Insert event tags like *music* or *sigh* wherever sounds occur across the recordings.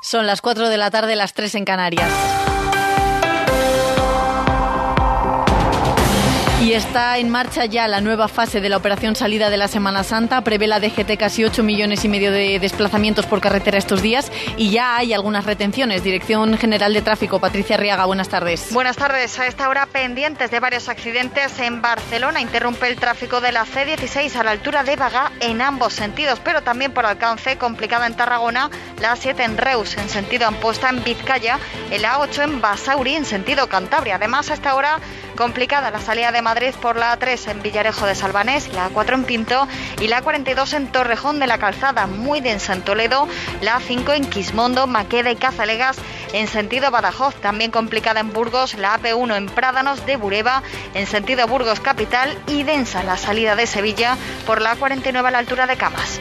Son las 4 de la tarde, las 3 en Canarias. Y está en marcha ya la nueva fase de la operación salida de la Semana Santa. Prevé la DGT casi 8 millones y medio de desplazamientos por carretera estos días y ya hay algunas retenciones. Dirección General de Tráfico, Patricia Riaga, buenas tardes. Buenas tardes. A esta hora pendientes de varios accidentes en Barcelona. Interrumpe el tráfico de la C16 a la altura de Bagá en ambos sentidos, pero también por alcance complicada en Tarragona, la A7 en Reus en sentido Amposta en Vizcaya, el A8 en Basauri en sentido Cantabria. Además, a esta hora complicada la salida de Madrid por la A3 en Villarejo de Salvanés, la A4 en Pinto y la A42 en Torrejón de la Calzada, muy densa en Toledo, la A5 en Quismondo, Maqueda y Cazalegas en sentido Badajoz, también complicada en Burgos, la AP1 en Prádanos de Bureba en sentido Burgos Capital y densa la salida de Sevilla por la A49 a la altura de Camas.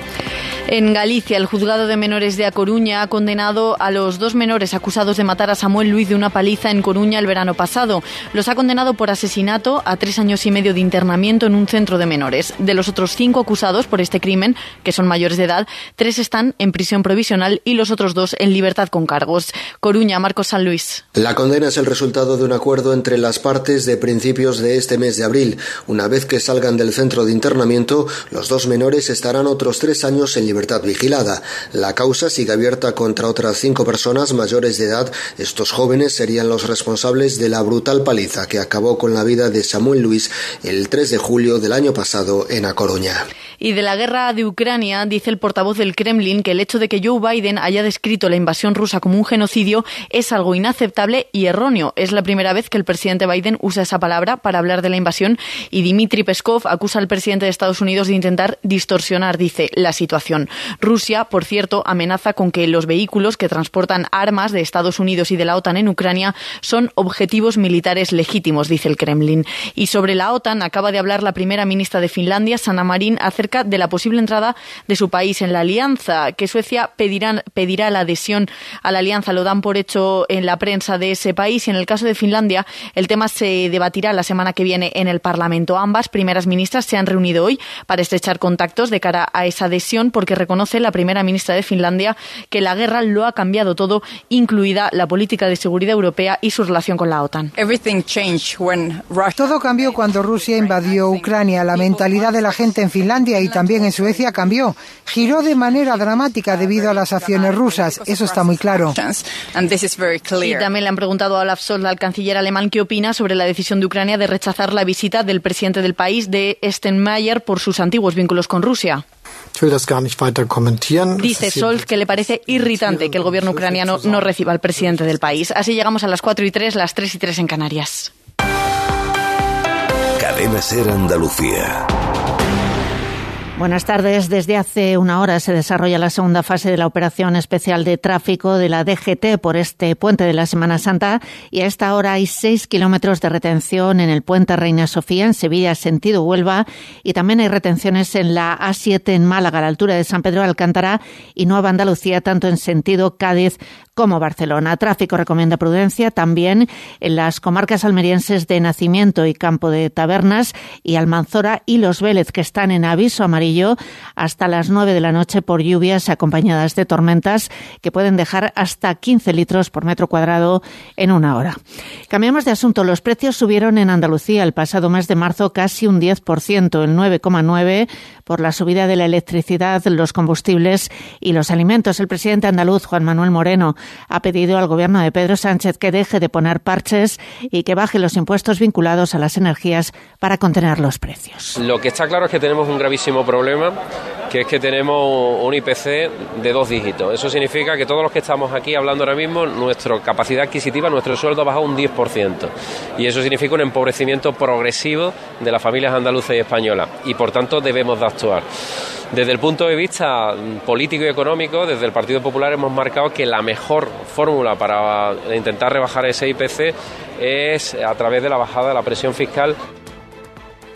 En Galicia, el juzgado de menores de A Coruña ha condenado a los dos menores acusados de matar a Samuel Luis de una paliza en Coruña el verano pasado. Los ha condenado por asesinato a tres años y medio de internamiento en un centro de menores. De los otros cinco acusados por este crimen, que son mayores de edad, tres están en prisión provisional y los otros dos en libertad con cargos. Coruña, Marcos San Luis. La condena es el resultado de un acuerdo entre las partes de principios de este mes de abril. Una vez que salgan del centro de internamiento, los dos menores estarán otros tres años en libertad libertad vigilada. La causa sigue abierta contra otras cinco personas mayores de edad. Estos jóvenes serían los responsables de la brutal paliza que acabó con la vida de Samuel Luis el 3 de julio del año pasado en A Coruña. Y de la guerra de Ucrania, dice el portavoz del Kremlin que el hecho de que Joe Biden haya descrito la invasión rusa como un genocidio es algo inaceptable y erróneo. Es la primera vez que el presidente Biden usa esa palabra para hablar de la invasión y Dmitry Peskov acusa al presidente de Estados Unidos de intentar distorsionar, dice, la situación. Rusia, por cierto, amenaza con que los vehículos que transportan armas de Estados Unidos y de la OTAN en Ucrania son objetivos militares legítimos, dice el Kremlin. Y sobre la OTAN acaba de hablar la primera ministra de Finlandia, Sanna Marin, acerca de la posible entrada de su país en la alianza, que Suecia pedirá, pedirá la adhesión a la alianza. Lo dan por hecho en la prensa de ese país y en el caso de Finlandia el tema se debatirá la semana que viene en el Parlamento. Ambas primeras ministras se han reunido hoy para estrechar contactos de cara a esa adhesión porque reconoce la primera ministra de Finlandia que la guerra lo ha cambiado todo, incluida la política de seguridad europea y su relación con la OTAN. Todo cambió cuando Rusia invadió Ucrania. La mentalidad de la gente en Finlandia y también en Suecia cambió. Giró de manera dramática debido a las acciones rusas. Eso está muy claro. Y también le han preguntado a Olaf Scholz, al canciller alemán, qué opina sobre la decisión de Ucrania de rechazar la visita del presidente del país, de Steinmeier, por sus antiguos vínculos con Rusia. Dice Scholz que le parece irritante que el gobierno ucraniano no reciba al presidente del país. Así llegamos a las 4 y 3, las 3 y 3 en Canarias. Cadena Ser Andalucía. Buenas tardes. Desde hace una hora se desarrolla la segunda fase de la operación especial de tráfico de la DGT por este puente de la Semana Santa y a esta hora hay seis kilómetros de retención en el puente Reina Sofía en Sevilla, sentido Huelva, y también hay retenciones en la A7 en Málaga, a la altura de San Pedro de Alcántara y Nueva Andalucía, tanto en sentido Cádiz como Barcelona. Tráfico recomienda prudencia también en las comarcas almerienses de Nacimiento y Campo de Tabernas y Almanzora y Los Vélez, que están en aviso amarillo hasta las 9 de la noche por lluvias acompañadas de tormentas que pueden dejar hasta 15 litros por metro cuadrado en una hora. Cambiamos de asunto. Los precios subieron en Andalucía el pasado mes de marzo casi un 10%, el 9,9% por la subida de la electricidad, los combustibles y los alimentos. El presidente andaluz, Juan Manuel Moreno, ha pedido al gobierno de Pedro Sánchez que deje de poner parches y que baje los impuestos vinculados a las energías para contener los precios. Lo que está claro es que tenemos un gravísimo problema que es que tenemos un IPC de dos dígitos. Eso significa que todos los que estamos aquí hablando ahora mismo, nuestra capacidad adquisitiva, nuestro sueldo ha bajado un 10%. Y eso significa un empobrecimiento progresivo de las familias andaluzas y españolas. Y por tanto debemos de actuar. Desde el punto de vista político y económico, desde el Partido Popular hemos marcado que la mejor fórmula para intentar rebajar ese IPC es a través de la bajada de la presión fiscal.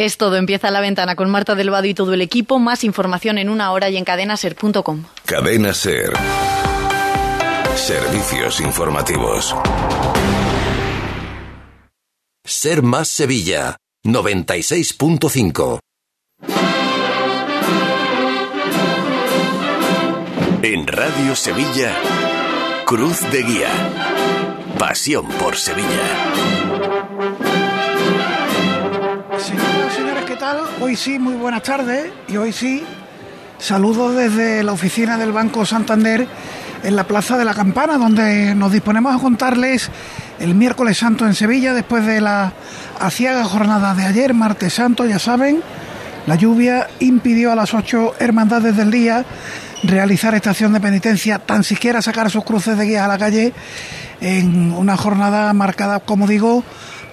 Es todo, empieza la ventana con Marta del Vado y todo el equipo. Más información en una hora y en cadenaser.com. Cadena Ser. Servicios informativos. Ser más Sevilla. 96.5. En Radio Sevilla, Cruz de Guía. Pasión por Sevilla. Hoy sí, muy buenas tardes. Y hoy sí, saludo desde la oficina del Banco Santander en la Plaza de la Campana, donde nos disponemos a contarles el miércoles santo en Sevilla, después de la aciaga jornada de ayer, martes santo, ya saben, la lluvia impidió a las ocho hermandades del día realizar estación de penitencia, tan siquiera sacar sus cruces de guía a la calle en una jornada marcada, como digo,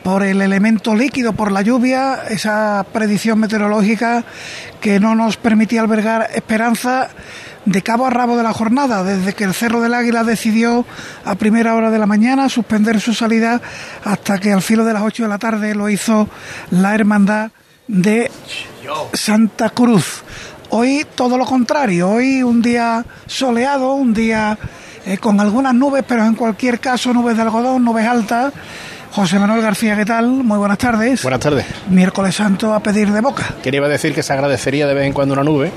por el elemento líquido, por la lluvia, esa predicción meteorológica que no nos permitía albergar esperanza de cabo a rabo de la jornada, desde que el Cerro del Águila decidió a primera hora de la mañana suspender su salida hasta que al filo de las 8 de la tarde lo hizo la Hermandad de Santa Cruz. Hoy todo lo contrario, hoy un día soleado, un día eh, con algunas nubes, pero en cualquier caso nubes de algodón, nubes altas. José Manuel García, ¿qué tal? Muy buenas tardes. Buenas tardes. Miércoles Santo a pedir de boca. Quería decir que se agradecería de vez en cuando una nube,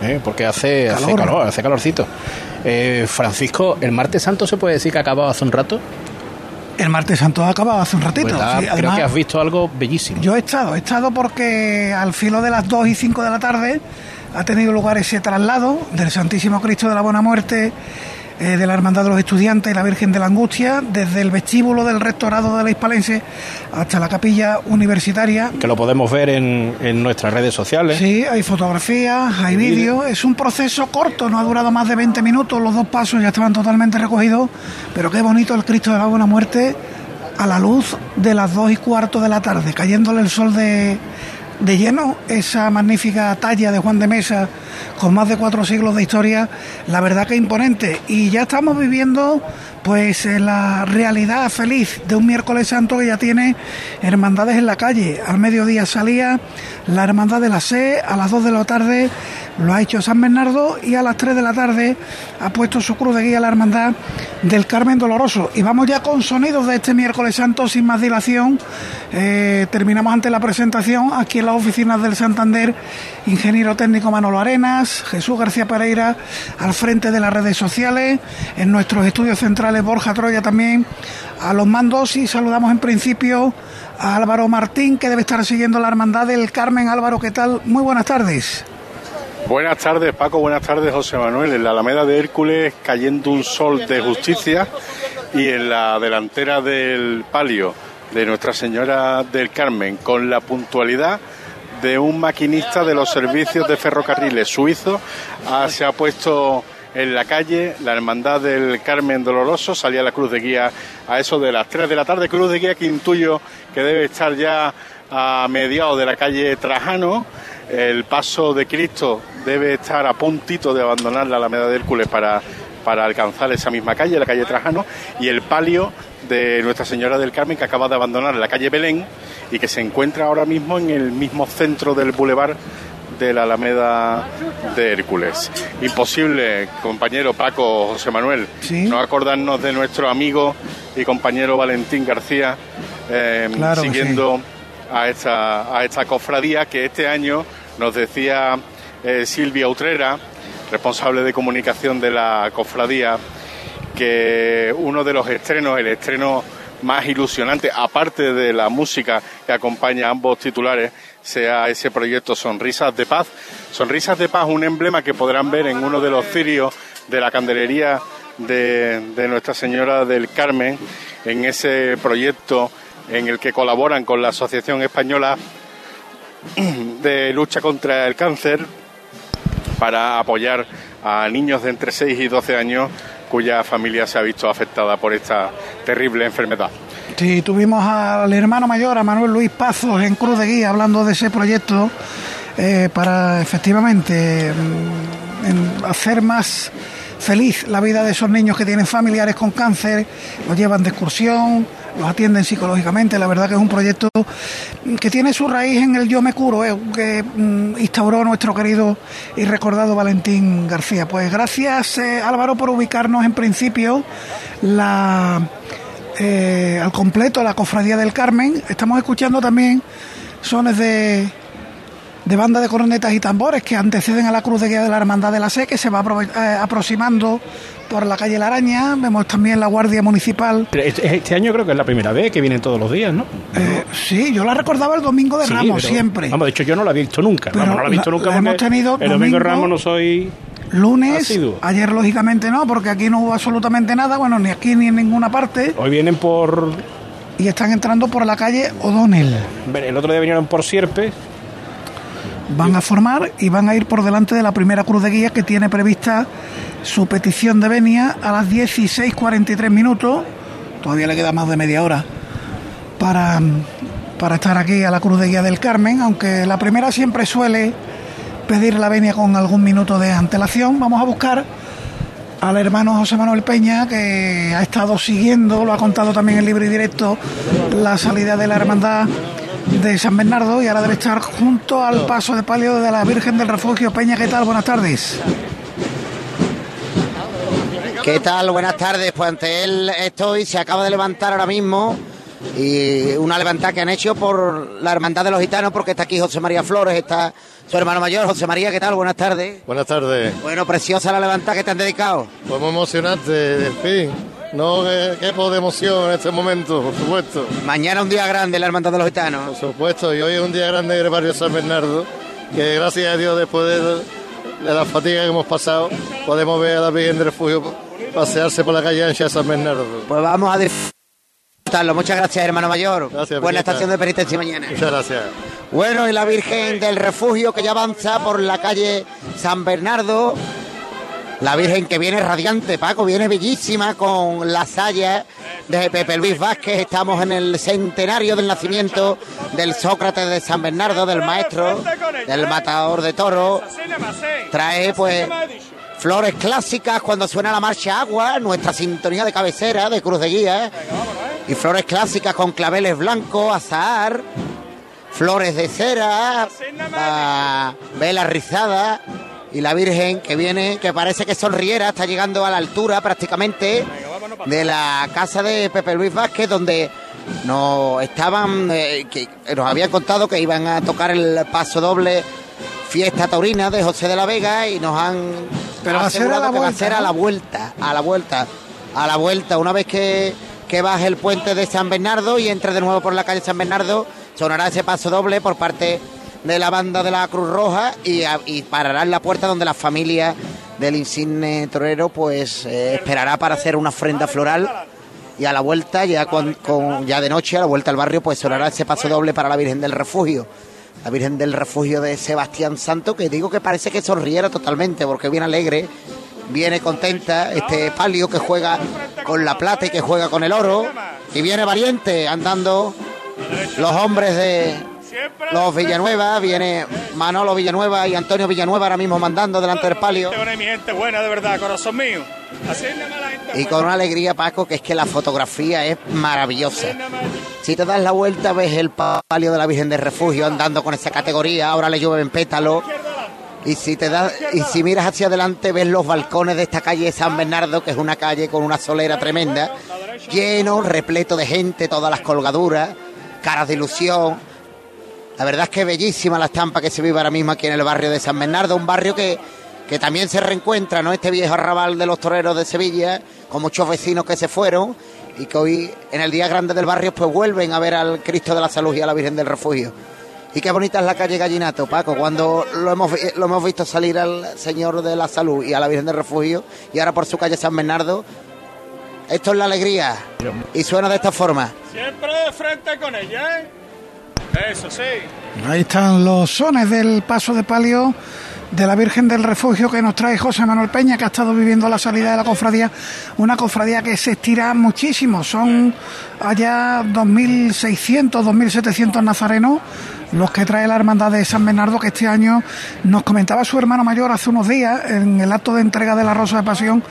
¿eh? porque hace, hace calor, hace calorcito. Eh, Francisco, ¿el martes santo se puede decir que ha acabado hace un rato? El martes santo ha acabado hace un ratito. Pues da- sí, creo además, que has visto algo bellísimo. Yo he estado, he estado porque al filo de las 2 y 5 de la tarde ha tenido lugar ese traslado del Santísimo Cristo de la Buena Muerte eh, de la Hermandad de los Estudiantes y la Virgen de la Angustia, desde el vestíbulo del rectorado de la Hispalense hasta la capilla universitaria. Que lo podemos ver en, en nuestras redes sociales. Sí, hay fotografías, hay vídeos. Es un proceso corto, no ha durado más de 20 minutos. Los dos pasos ya estaban totalmente recogidos. Pero qué bonito el Cristo de la Buena Muerte a la luz de las 2 y cuarto de la tarde, cayéndole el sol de, de lleno. Esa magnífica talla de Juan de Mesa con más de cuatro siglos de historia, la verdad que imponente. Y ya estamos viviendo pues eh, la realidad feliz de un miércoles santo que ya tiene hermandades en la calle. Al mediodía salía la hermandad de la C, a las 2 de la tarde lo ha hecho San Bernardo y a las 3 de la tarde ha puesto su cruz de guía la hermandad del Carmen Doloroso. Y vamos ya con sonidos de este miércoles santo sin más dilación. Eh, terminamos ante la presentación aquí en las oficinas del Santander, ingeniero técnico Manolo Jesús García Pereira al frente de las redes sociales, en nuestros estudios centrales Borja Troya también a los mandos y saludamos en principio a Álvaro Martín que debe estar siguiendo la hermandad del Carmen. Álvaro, ¿qué tal? Muy buenas tardes. Buenas tardes Paco, buenas tardes José Manuel. En la Alameda de Hércules cayendo un sol de justicia y en la delantera del palio de Nuestra Señora del Carmen con la puntualidad de un maquinista de los servicios de ferrocarriles suizo. Ah, se ha puesto en la calle la hermandad del Carmen Doloroso. Salía la cruz de guía a eso de las 3 de la tarde. Cruz de guía que intuyo que debe estar ya a mediados de la calle Trajano. El paso de Cristo debe estar a puntito de abandonar la Alameda de Hércules para, para alcanzar esa misma calle, la calle Trajano, y el palio de Nuestra Señora del Carmen que acaba de abandonar la calle Belén y que se encuentra ahora mismo en el mismo centro del bulevar de la Alameda de Hércules. Imposible, compañero Paco José Manuel, no acordarnos de nuestro amigo y compañero Valentín García eh, Claro que siguiendo a esta, a esta cofradía que este año nos decía eh, Silvia Utrera, responsable de comunicación de la cofradía, que uno de los estrenos, el estreno más ilusionante, aparte de la música que acompaña a ambos titulares, sea ese proyecto Sonrisas de Paz. Sonrisas de Paz, un emblema que podrán ver en uno de los cirios de la candelería de, de Nuestra Señora del Carmen, en ese proyecto en el que colaboran con la Asociación Española de Lucha contra el Cáncer para apoyar a niños de entre 6 y 12 años cuya familia se ha visto afectada por esta terrible enfermedad. Sí, tuvimos al hermano mayor, a Manuel Luis Pazos, en Cruz de Guía, hablando de ese proyecto eh, para efectivamente mm, hacer más feliz la vida de esos niños que tienen familiares con cáncer, los llevan de excursión, los atienden psicológicamente. La verdad que es un proyecto que tiene su raíz en el Yo me curo, eh, que mm, instauró nuestro querido y recordado Valentín García. Pues gracias eh, Álvaro por ubicarnos en principio la, eh, al completo la Cofradía del Carmen. Estamos escuchando también sones de de banda de cornetas y tambores que anteceden a la cruz de guía de la Hermandad de la Sé, que se va aproximando por la calle La Araña. Vemos también la Guardia Municipal. Este, este, año creo que es la primera vez que vienen todos los días, ¿no? Eh, sí, yo la recordaba el domingo de Ramos, siempre. Vamos, de hecho yo no la he visto nunca. no la he visto nunca hemos tenido el domingo de Ramos no soy... Lunes, ayer lógicamente no, porque aquí no hubo absolutamente nada, bueno, ni aquí ni en ninguna parte. Hoy vienen por... Y están entrando por la calle O'Donnell. El otro día vinieron por Sierpe, van a formar y van a ir por delante de la primera cruz de guía que tiene prevista su petición de venia a las 16.43 minutos. Todavía le queda más de media hora para, para estar aquí a la cruz de guía del Carmen, aunque la primera siempre suele pedir la venia con algún minuto de antelación. Vamos a buscar al hermano José Manuel Peña, que ha estado siguiendo, lo ha contado también en libre y directo, la salida de la hermandad de San Bernardo y ahora debe estar junto al paso de palio de la Virgen del Refugio. Peña, ¿qué tal? Buenas tardes. ¿Qué tal? Buenas tardes. Pues ante él estoy, se acaba de levantar ahora mismo y una levantada que han hecho por la Hermandad de los Gitanos porque está aquí José María Flores, está su hermano mayor, José María, ¿qué tal? Buenas tardes. Buenas tardes. Bueno, preciosa la levantada que te han dedicado. Pues muy emocionante, del fin. No, qué, de emoción en este momento, por supuesto. Mañana un día grande la Hermandad de los Gitanos. Por supuesto, y hoy es un día grande en el barrio San Bernardo, que gracias a Dios después de, la fatiga que hemos pasado, podemos ver a la Virgen de Refugio pasearse por la calle ancha de San Bernardo. Pues vamos a disfrutarlo. Muchas gracias, hermano mayor. Gracias, Buena estación de penitencia mañana. Muchas gracias. Bueno, y la Virgen del Refugio que ya avanza por la calle San Bernardo la Virgen que viene radiante, Paco, viene bellísima con la saya de Pepe Luis Vázquez. Estamos en el centenario del nacimiento del Sócrates de San Bernardo, del maestro, del matador de toro. Trae pues flores clásicas cuando suena la marcha agua, nuestra sintonía de cabecera de Cruz de Guía. Y flores clásicas con claveles blancos, azahar, flores de cera, vela rizada y la Virgen que viene, que parece que sonriera, está llegando a la altura prácticamente de la casa de Pepe Luis Vázquez, donde nos estaban, eh, que nos habían contado que iban a tocar el paso doble fiesta taurina de José de la Vega y nos han Pero va a ser a la vuelta, a, a la vuelta, a la vuelta, a la vuelta, una vez que, que baje el puente de San Bernardo y entre de nuevo por la calle San Bernardo, sonará ese paso doble por parte de la banda de la Cruz Roja y, parará en la puerta donde la familia del insigne torero pues eh, esperará para hacer una ofrenda floral. Y a la vuelta ya con, ya de noche a la vuelta al barrio pues sonará ese paso doble para la Virgen del Refugio. La Virgen del Refugio de Sebastián Santo que digo que parece que sonriera totalmente porque viene alegre viene contenta este palio que juega con la plata y que juega con el oro y viene valiente andando los hombres de los Villanueva, viene Manolo Villanueva y Antonio Villanueva ahora mismo mandando delante del palio. mi gente buena, de verdad, corazón mío. Y con una alegría, Paco, que es que la fotografía es maravillosa. Si te das la vuelta, ves el palio de la Virgen de Refugio andando con esa categoría, ahora le llueven pétalos. Y si te das, y si miras hacia adelante, ves los balcones de esta calle San Bernardo, que es una calle con una solera tremenda, lleno, repleto de gente, todas las colgaduras, caras de ilusión la verdad es que bellísima la estampa que se vive ahora mismo aquí en el barrio de San Bernardo, un barrio que, que también se reencuentra, ¿no? Este viejo arrabal de los toreros de Sevilla, con muchos vecinos que se fueron y que hoy en el día grande del barrio pues vuelven a ver al Cristo de la Salud y a la Virgen del Refugio. Y qué bonita es la calle Gallinato, Paco, cuando lo hemos, lo hemos visto salir al Señor de la Salud y a la Virgen del Refugio y ahora por su calle San Bernardo. Esto es la alegría y suena de esta forma. Siempre de frente con ella, ¿eh? Eso sí. Ahí están los sones del paso de palio de la Virgen del Refugio que nos trae José Manuel Peña, que ha estado viviendo la salida de la cofradía, una cofradía que se estira muchísimo, son allá 2.600, 2.700 nazarenos los que trae la Hermandad de San Bernardo, que este año nos comentaba su hermano mayor hace unos días en el acto de entrega de la Rosa de Pasión,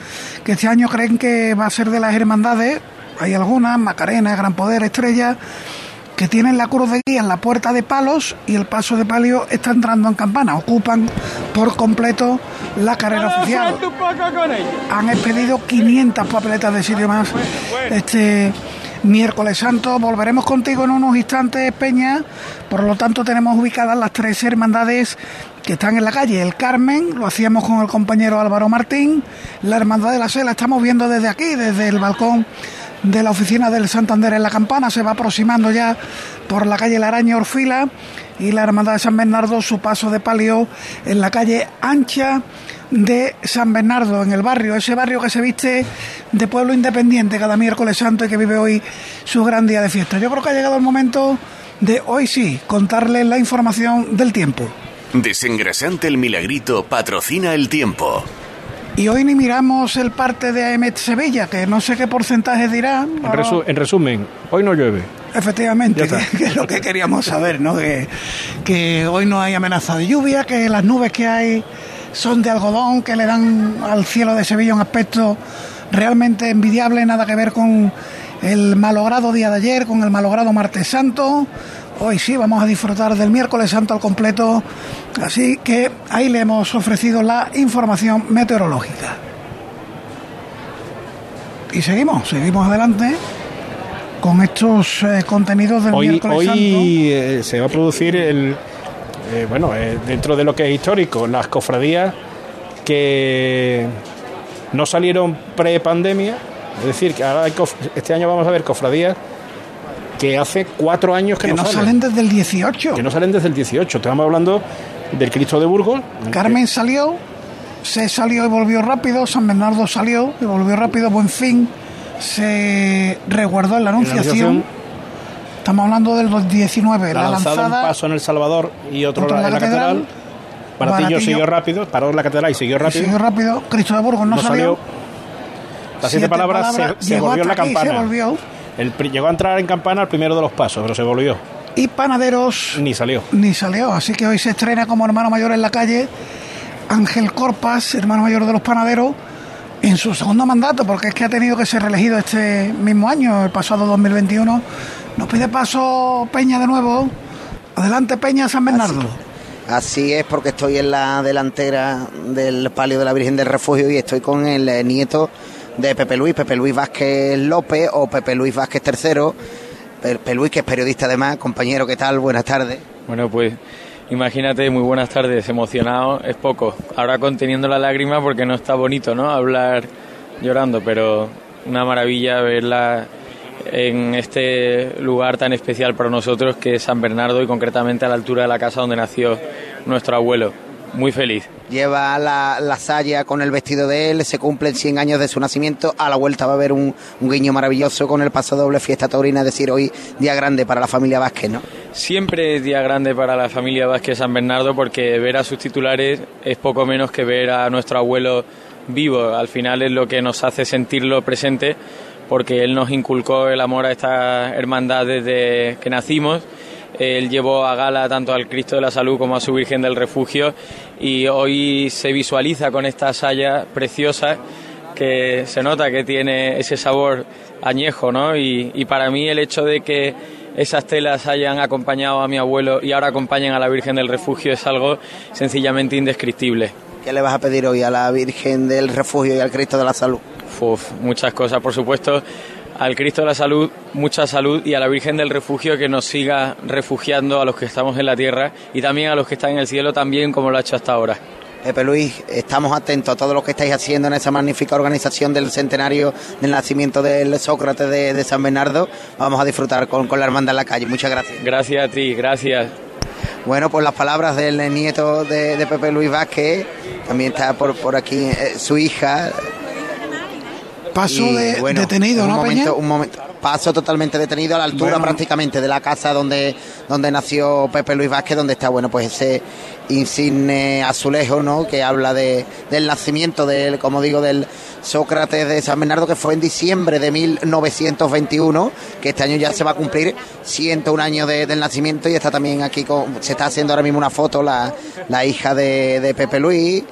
que este año creen que va a ser de las hermandades, hay algunas, Macarena, Gran Poder, Estrella, que tienen la cruz de guía en la puerta de palos y el paso de palio está entrando en campana. Ocupan por completo la carrera oficial. Han expedido 500 papeletas de sitio más este miércoles santo. Volveremos contigo en unos instantes, Peña. Por lo tanto, tenemos ubicadas las tres hermandades que están en la calle. El Carmen, lo hacíamos con el compañero Álvaro Martín. La Hermandad de la Sela, estamos viendo desde aquí, desde el balcón de la oficina del Santander en la Campana, se va aproximando ya por la calle La Araña Orfila y la Hermandad de San Bernardo su paso de palio en la calle ancha de San Bernardo, en el barrio, ese barrio que se viste de pueblo independiente cada miércoles santo y que vive hoy su gran día de fiesta. Yo creo que ha llegado el momento de hoy sí contarles la información del tiempo. Desengrasante el milagrito patrocina el tiempo. Y hoy ni miramos el parte de AEMET Sevilla, que no sé qué porcentaje dirá. En, resumen, hoy no llueve. Efectivamente, *laughs* que, es lo que queríamos saber, ¿no? Que, que hoy no hay amenaza de lluvia, que las nubes que hay son de algodón, que le dan al cielo de Sevilla un aspecto realmente envidiable, nada que ver con el malogrado día de ayer, con el malogrado martes santo. Hoy sí vamos a disfrutar del miércoles santo al completo, así que ahí le hemos ofrecido la información meteorológica. Y seguimos, seguimos adelante con estos eh, contenidos del miércoles hoy, santo. Hoy eh, se va a producir el, eh, bueno, dentro de lo que es histórico, las cofradías que no salieron pre-pandemia, es decir, que ahora este año vamos a ver cofradías que hace cuatro años que, no, salen. desde el 18. Que no salen desde el 18. Estamos hablando del Cristo de Burgos. Carmen salió, se salió y volvió rápido, San Bernardo salió y volvió rápido, buen fin, se resguardó en la Anunciación. Estamos hablando del 19, la, lanzada, un paso en El Salvador y otro, en la, catedral. Baratillo, siguió rápido, paró en la catedral y siguió rápido. siguió rápido, Cristo de Burgos no, salió. Las siete, palabras, se, volvió en la campana. Se volvió. El, llegó a entrar en campana el primero de los pasos, pero se volvió. Y Panaderos. Ni salió. Ni salió. Así que hoy se estrena como hermano mayor en la calle Ángel Corpas, hermano mayor de los Panaderos, en su segundo mandato, porque es que ha tenido que ser reelegido este mismo año, el pasado 2021. Nos pide paso Peña de nuevo. Adelante Peña San Bernardo. Así es, porque estoy en la delantera del palio de la Virgen del Refugio y estoy con el eh, nieto de Pepe Luis, Pepe Luis Vázquez López o Pepe Luis Vázquez III. Pepe Luis, que es periodista además, compañero, ¿qué tal? Buenas tardes. Bueno, pues imagínate, muy buenas tardes, emocionado es poco. Ahora conteniendo la lágrima porque no está bonito, ¿no? Hablar llorando, pero una maravilla verla en este lugar tan especial para nosotros que es San Bernardo y concretamente a la altura de la casa donde nació nuestro abuelo muy feliz. Lleva la, la saya con el vestido de él, se cumplen 100 años de su nacimiento, a la vuelta va a haber un, guiño maravilloso con el paso doble fiesta taurina, es decir, hoy día grande para la familia Vázquez, ¿no? Siempre es día grande para la familia Vázquez San Bernardo porque ver a sus titulares es poco menos que ver a nuestro abuelo vivo, al final es lo que nos hace sentirlo presente porque él nos inculcó el amor a esta hermandad desde que nacimos él llevó a gala tanto al Cristo de la Salud como a su Virgen del Refugio y hoy se visualiza con esta saya preciosa que se nota que tiene ese sabor añejo, ¿no? Y, para mí el hecho de que esas telas hayan acompañado a mi abuelo y ahora acompañen a la Virgen del Refugio es algo sencillamente indescriptible. ¿Qué le vas a pedir hoy a la Virgen del Refugio y al Cristo de la Salud? Uf, muchas cosas, por supuesto al Cristo de la Salud mucha salud y a la Virgen del Refugio que nos siga refugiando a los que estamos en la tierra y también a los que están en el cielo también como lo ha hecho hasta ahora. Pepe Luis, estamos atentos a todo lo que estáis haciendo en esa magnífica organización del centenario del nacimiento del Sócrates de, San Bernardo. Vamos a disfrutar con, la hermandad en la calle. Muchas gracias. Gracias a ti, gracias. Bueno, pues las palabras del nieto de, Pepe Luis Vázquez, también está por, por aquí eh, su hija, Paso de, detenido, un ¿no, momento, Un momento, paso totalmente detenido a la altura prácticamente de la casa donde, donde nació Pepe Luis Vázquez, donde está, bueno, pues ese insigne azulejo, ¿no? Que habla de, del nacimiento, del, como digo, del Sócrates de San Bernardo, que fue en diciembre de 1921, que este año ya se va a cumplir 101 años del nacimiento y está también aquí, con, se está haciendo ahora mismo una foto la, la hija de, de Pepe Luis,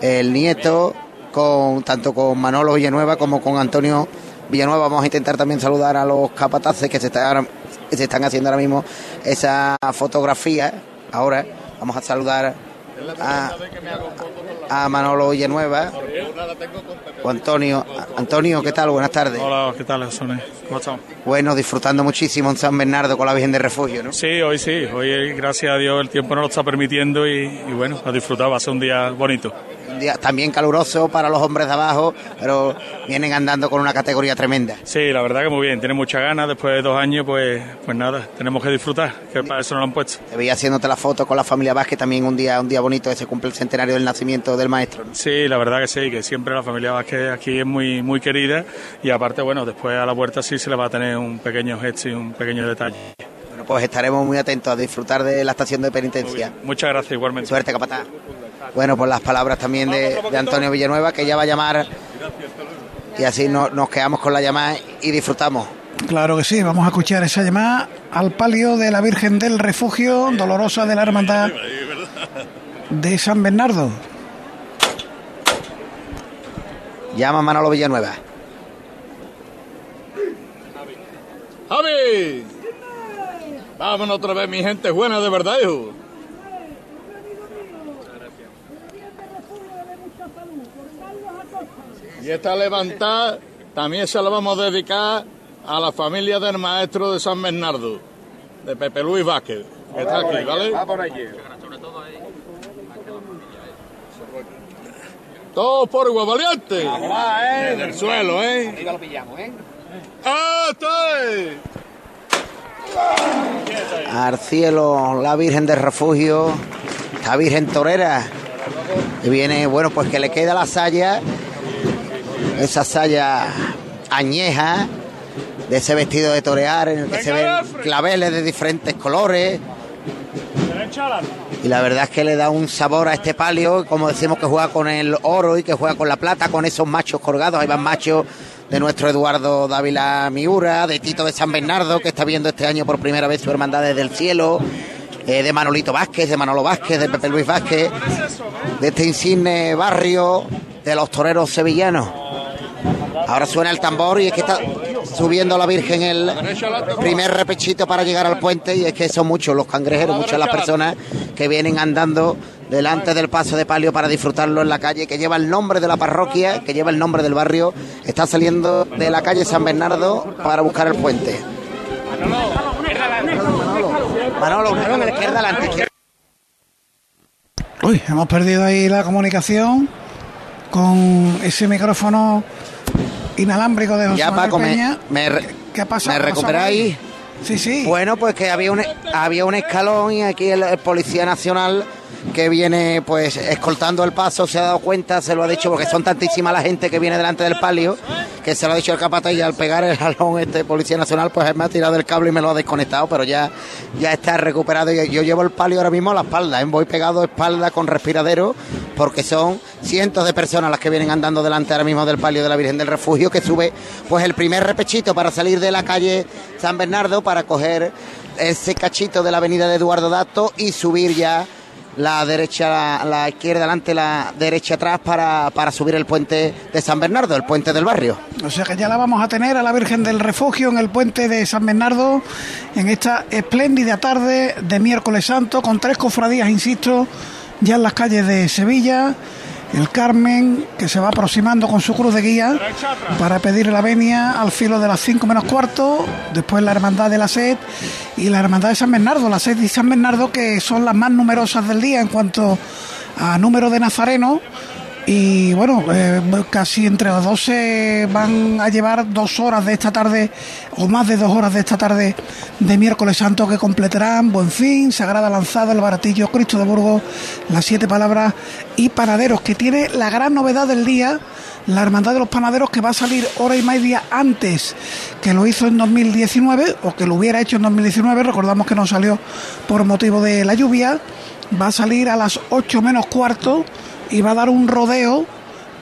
el nieto, con tanto con Manolo Villanueva como con Antonio Villanueva. Vamos a intentar también saludar a los capataces que se están, se están haciendo ahora mismo esa fotografía. Ahora vamos a saludar a, a Manolo Villanueva o Antonio. Antonio, ¿qué tal? Buenas tardes. Hola, ¿qué tal? ¿Cómo estamos? Bueno, disfrutando muchísimo en San Bernardo con la Virgen de Refugio, ¿no? Sí, hoy sí. Hoy, gracias a Dios, el tiempo nos lo está permitiendo y, y bueno, a disfrutar. Va a ser un día bonito también caluroso para los hombres de abajo, pero vienen andando con una categoría tremenda. Sí, la verdad que muy bien, tienen muchas ganas, después de dos años, pues, pues nada, tenemos que disfrutar, que para eso nos lo han puesto. Te veía haciéndote la foto con la familia Vázquez, también un día, un día bonito, ese cumple el centenario del nacimiento del maestro. Sí, la verdad que sí, que siempre la familia Vázquez aquí es muy, muy querida y aparte, bueno, después a la puerta sí se le va a tener un pequeño gesto y un pequeño detalle. Bueno, pues estaremos muy atentos a disfrutar de la estación de penitencia. Muchas gracias, igualmente. Suerte, capataz. Bueno, pues las palabras también de, Antonio Villanueva, que ya va a llamar y así nos quedamos con la llamada y disfrutamos. Claro que sí, vamos a escuchar esa llamada al palio de la Virgen del Refugio, dolorosa de la Hermandad de San Bernardo. Llama Manolo Villanueva. ¡Javi! Vámonos otra vez, mi gente buena de verdad, hijo. Y esta levantada también se la vamos a dedicar a la familia del maestro de San Bernardo, de Pepe Luis Vázquez, que está aquí, ¿vale? Va por allí. Todos por igual valiente. ¿eh? En el suelo, ¿eh? Ahí lo pillamos, ¿eh? ¡Ah, estoy! Al cielo, la Virgen del Refugio, la Virgen Torera. Y viene, bueno, pues que le queda la saya esa saya añeja de ese vestido de torear en el que se ven claveles de diferentes colores. Y la verdad es que le da un sabor a este palio, como decimos que juega con el oro y que juega con la plata, con esos machos colgados. Ahí van machos de nuestro Eduardo Dávila Miura, de Tito de San Bernardo, que está viendo este año por primera vez su hermandad desde el cielo, eh, de Manolito Vázquez, de Manolo Vázquez, de Pepe Luis Vázquez, de este insigne barrio de los toreros sevillanos. Ahora suena el tambor y es que está subiendo la Virgen el primer repechito para llegar al puente y es que son muchos los cangrejeros, muchas las personas que vienen andando delante del paso de palio para disfrutarlo en la calle, que lleva el nombre de la parroquia, que lleva el nombre del barrio, está saliendo de la calle San Bernardo para buscar el puente. Manolo, en la izquierda, adelante. Uy, hemos perdido ahí la comunicación con ese micrófono inalámbrico de José ya, Paco, Peña. Me, ¿Qué pasa? ¿Me recuperáis? Sí, sí. Bueno, pues que había un, había un escalón y aquí el, Policía Nacional que viene pues escoltando el paso se ha dado cuenta, se lo ha dicho porque son tantísima la gente que viene delante del palio que se lo ha dicho el capataz y al pegar el jalón este Policía Nacional pues me ha tirado el cable y me lo ha desconectado pero ya, ya está recuperado yo llevo el palio ahora mismo a la espalda, ¿eh? voy pegado espalda con respiradero porque son cientos de personas las que vienen andando delante ahora mismo del palio de la Virgen del Refugio que sube pues el primer repechito para salir de la calle San Bernardo para coger ese cachito de la avenida de Eduardo Dato y subir ya la derecha, la, izquierda delante, la derecha atrás para, para subir el puente de San Bernardo, el puente del barrio. O sea que ya la vamos a tener a la Virgen del Refugio en el puente de San Bernardo en esta espléndida tarde de miércoles santo con tres cofradías, insisto, ya en las calles de Sevilla el Carmen, que se va aproximando con su cruz de guía para pedir la venia al filo de las 5 menos cuarto, después la Hermandad de la Sed y la Hermandad de San Bernardo, la Sed y San Bernardo, que son las más numerosas del día en cuanto a número de nazarenos, y bueno, eh, casi entre dos se van a llevar dos horas de esta tarde o más de dos horas de esta tarde de miércoles santo que completarán. Buen Fin, Sagrada Lanzada, El Baratillo, Cristo de Burgos, las siete palabras y Panaderos, que tiene la gran novedad del día, la Hermandad de los Panaderos que va a salir hora y media antes que lo hizo en 2019 o que lo hubiera hecho en 2019, recordamos que no salió por motivo de la lluvia, va a salir a las 8 menos cuarto va a dar un rodeo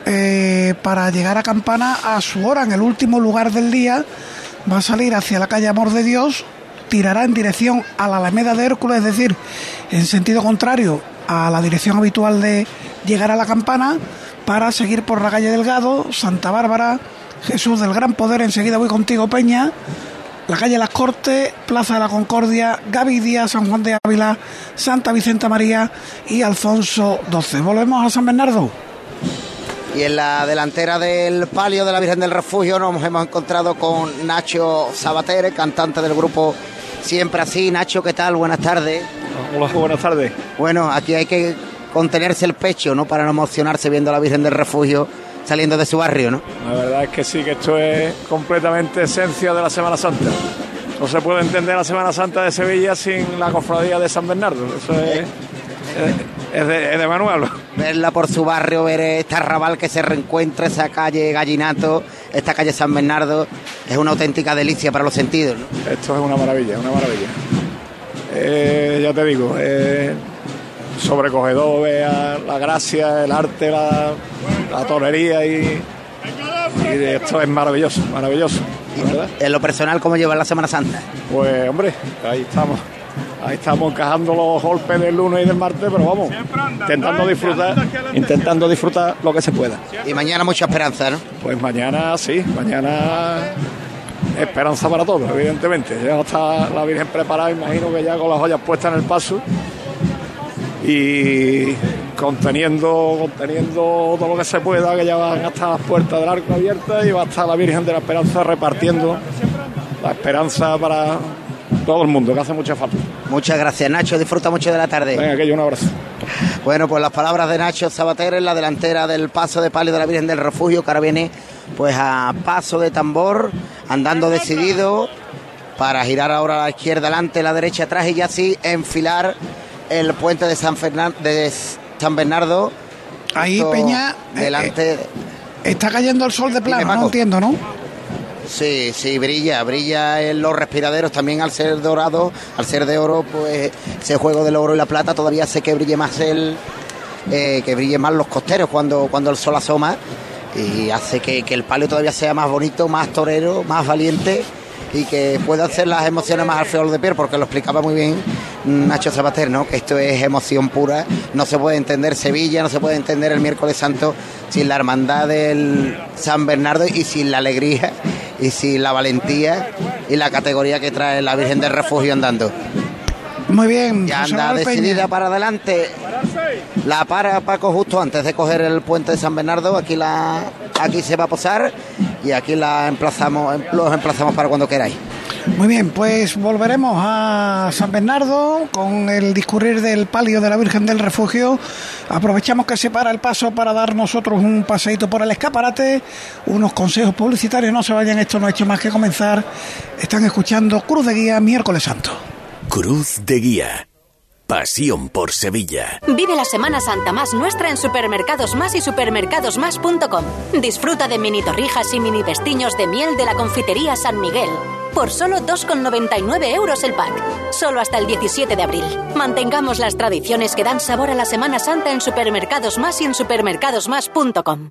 eh, para llegar a Campana a su hora, en el último lugar del día. Va a salir hacia la calle Amor de Dios, tirará en dirección a la Alameda de Hércules, es decir, en sentido contrario a la dirección habitual de llegar a la Campana, para seguir por la calle Delgado, Santa Bárbara, Jesús del Gran Poder, enseguida voy contigo, Peña, la calle Las Cortes, Plaza de la Concordia, Gavidia, San Juan de Ávila, Santa Vicenta María y Alfonso XII. Volvemos a San Bernardo. Y en la delantera del palio de la Virgen del Refugio nos hemos encontrado con Nacho Sabater, cantante del grupo Siempre Así. Nacho, ¿qué tal? Buenas tardes. Hola, buenas tardes. Bueno, aquí hay que contenerse el pecho, ¿no? Para no emocionarse viendo a la Virgen del Refugio saliendo de su barrio, ¿no? La verdad es que sí, que esto es completamente esencia de la Semana Santa. No se puede entender la Semana Santa de Sevilla sin la cofradía de San Bernardo. Eso es, es, de, es de, manual. Verla por su barrio, ver este arrabal que se reencuentra, esa calle Gallinato, esta calle San Bernardo, es una auténtica delicia para los sentidos. ¿no? Esto es una maravilla, una maravilla. Eh, ya te digo, eh, sobrecogedor, vea la gracia, el arte, la, la torería y, y, esto es maravilloso, maravilloso. ¿verdad? En lo personal, ¿cómo lleva la Semana Santa? Pues hombre, ahí estamos. Ahí estamos encajando los golpes del lunes y del martes, pero vamos, intentando disfrutar, intentando disfrutar lo que se pueda. Y mañana mucha esperanza, ¿no? Pues mañana sí, mañana esperanza para todos, evidentemente. Ya está la Virgen preparada, imagino que ya con las ollas puestas en el paso y conteniendo, conteniendo todo lo que se pueda, que ya van hasta las puertas del arco abiertas y va a estar la Virgen de la Esperanza repartiendo la esperanza para todo el mundo, que hace mucha falta. Muchas gracias, Nacho. Disfruta mucho de la tarde. Venga, aquello, un abrazo. Bueno, pues las palabras de Nacho Sabater en la delantera del paso de palio de la Virgen del Refugio, que ahora viene pues a paso de tambor, andando decidido para girar ahora a la izquierda adelante, la derecha atrás y ya así enfilar el puente de San, Fernan de San Bernardo. Ahí, Peña. Delante. Eh, está cayendo el sol de plano, no entiendo, ¿no? Sí, sí, brilla, brilla en los respiraderos también al ser dorado, al ser de oro, pues ese juego del oro y la plata todavía hace que brille más el, eh, que brille más los costeros cuando, cuando el sol asoma y hace que, que el palio todavía sea más bonito, más torero, más valiente y que pueda hacer las emociones más al feol de piel, porque lo explicaba muy bien Nacho Zapater, ¿no? Que esto es emoción pura, no se puede entender Sevilla, no se puede entender el miércoles santo sin la hermandad del San Bernardo y sin la alegría y sin la valentía y la categoría que trae la Virgen del Refugio andando. Muy bien, ya anda decidida para adelante. La para Paco justo antes de coger el puente de San Bernardo. Aquí la aquí se va a posar y aquí la emplazamos, los emplazamos para cuando queráis. Muy bien, pues volveremos a San Bernardo con el discurrir del palio de la Virgen del Refugio. Aprovechamos que se para el paso para dar nosotros un paseíto por el escaparate, unos consejos publicitarios. No se vayan, esto no ha hecho más que comenzar. Están escuchando Cruz de Guía miércoles santo. Cruz de Guía. Pasión por Sevilla. Vive la Semana Santa más nuestra en Supermercados Más y supermercadosmás.com. Disfruta de mini torrijas y mini pestiños de miel de la confitería San Miguel. Por solo 2,99 euros el pack. Solo hasta el 17 de abril. Mantengamos las tradiciones que dan sabor a la Semana Santa en Supermercados Más y en supermercadosmás.com.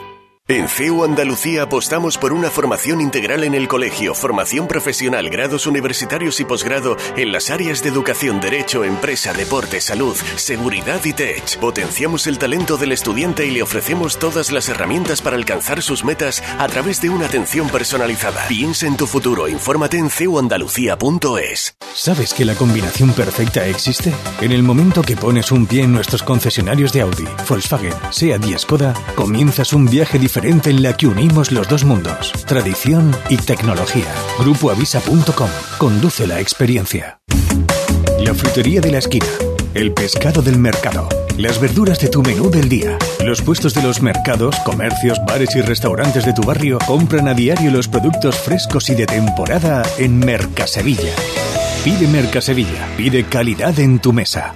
En CEU Andalucía apostamos por una formación integral en el colegio, formación profesional, grados universitarios y posgrado en las áreas de educación, derecho, empresa, deporte, salud, seguridad y tech. Potenciamos el talento del estudiante y le ofrecemos todas las herramientas para alcanzar sus metas a través de una atención personalizada. Piensa en tu futuro, infórmate en ceuandalucía.es. ¿Sabes que la combinación perfecta existe? En el momento que pones un pie en nuestros concesionarios de Audi, Volkswagen, SEAT y Skoda, comienzas un viaje diferente en la que unimos los dos mundos, tradición y tecnología. Grupoavisa.com conduce la experiencia. La frutería de la esquina, el pescado del mercado, las verduras de tu menú del día. Los puestos de los mercados, comercios, bares y restaurantes de tu barrio compran a diario los productos frescos y de temporada en Mercasevilla. Pide Mercasevilla, pide calidad en tu mesa.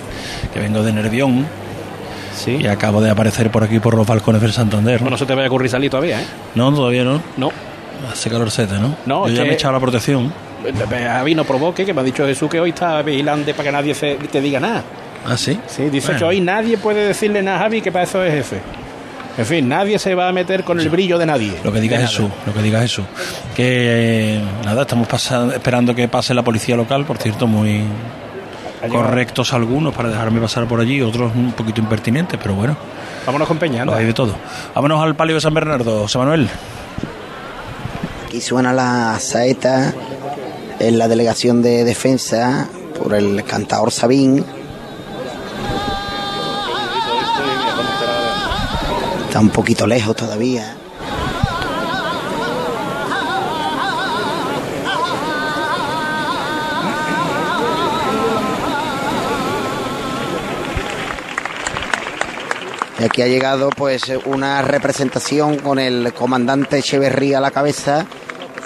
Que vengo de Nervión. Sí. Y acabo de aparecer por aquí por los balcones del Santander. No se te vaya a ocurrir salir todavía, ¿eh? No, todavía no. No. Hace calorcete, ¿no? No, Yo ya que- me he echado la protección. A mí no provoque, que me ha dicho Jesús que hoy está vigilante para que nadie se, te diga nada. ¿Ah, sí? Sí, dice Bueno. que hoy nadie puede decirle nada a Javi que para eso es jefe. En fin, nadie se va a meter con el brillo de nadie. Lo que diga Jesús, lo que diga Jesús. Que eh, nada, estamos pasa- esperando que pase la policía local, por cierto, muy correctos algunos para dejarme pasar por allí, otros un poquito impertinentes, pero bueno. Vámonos con Peña. Lo hay de todo. Vámonos al palio de San Bernardo, José Manuel. Aquí suena la saeta en la delegación de defensa por el cantador Sabín. Está un poquito lejos todavía. Y aquí ha llegado pues una representación con el comandante Echeverría a la cabeza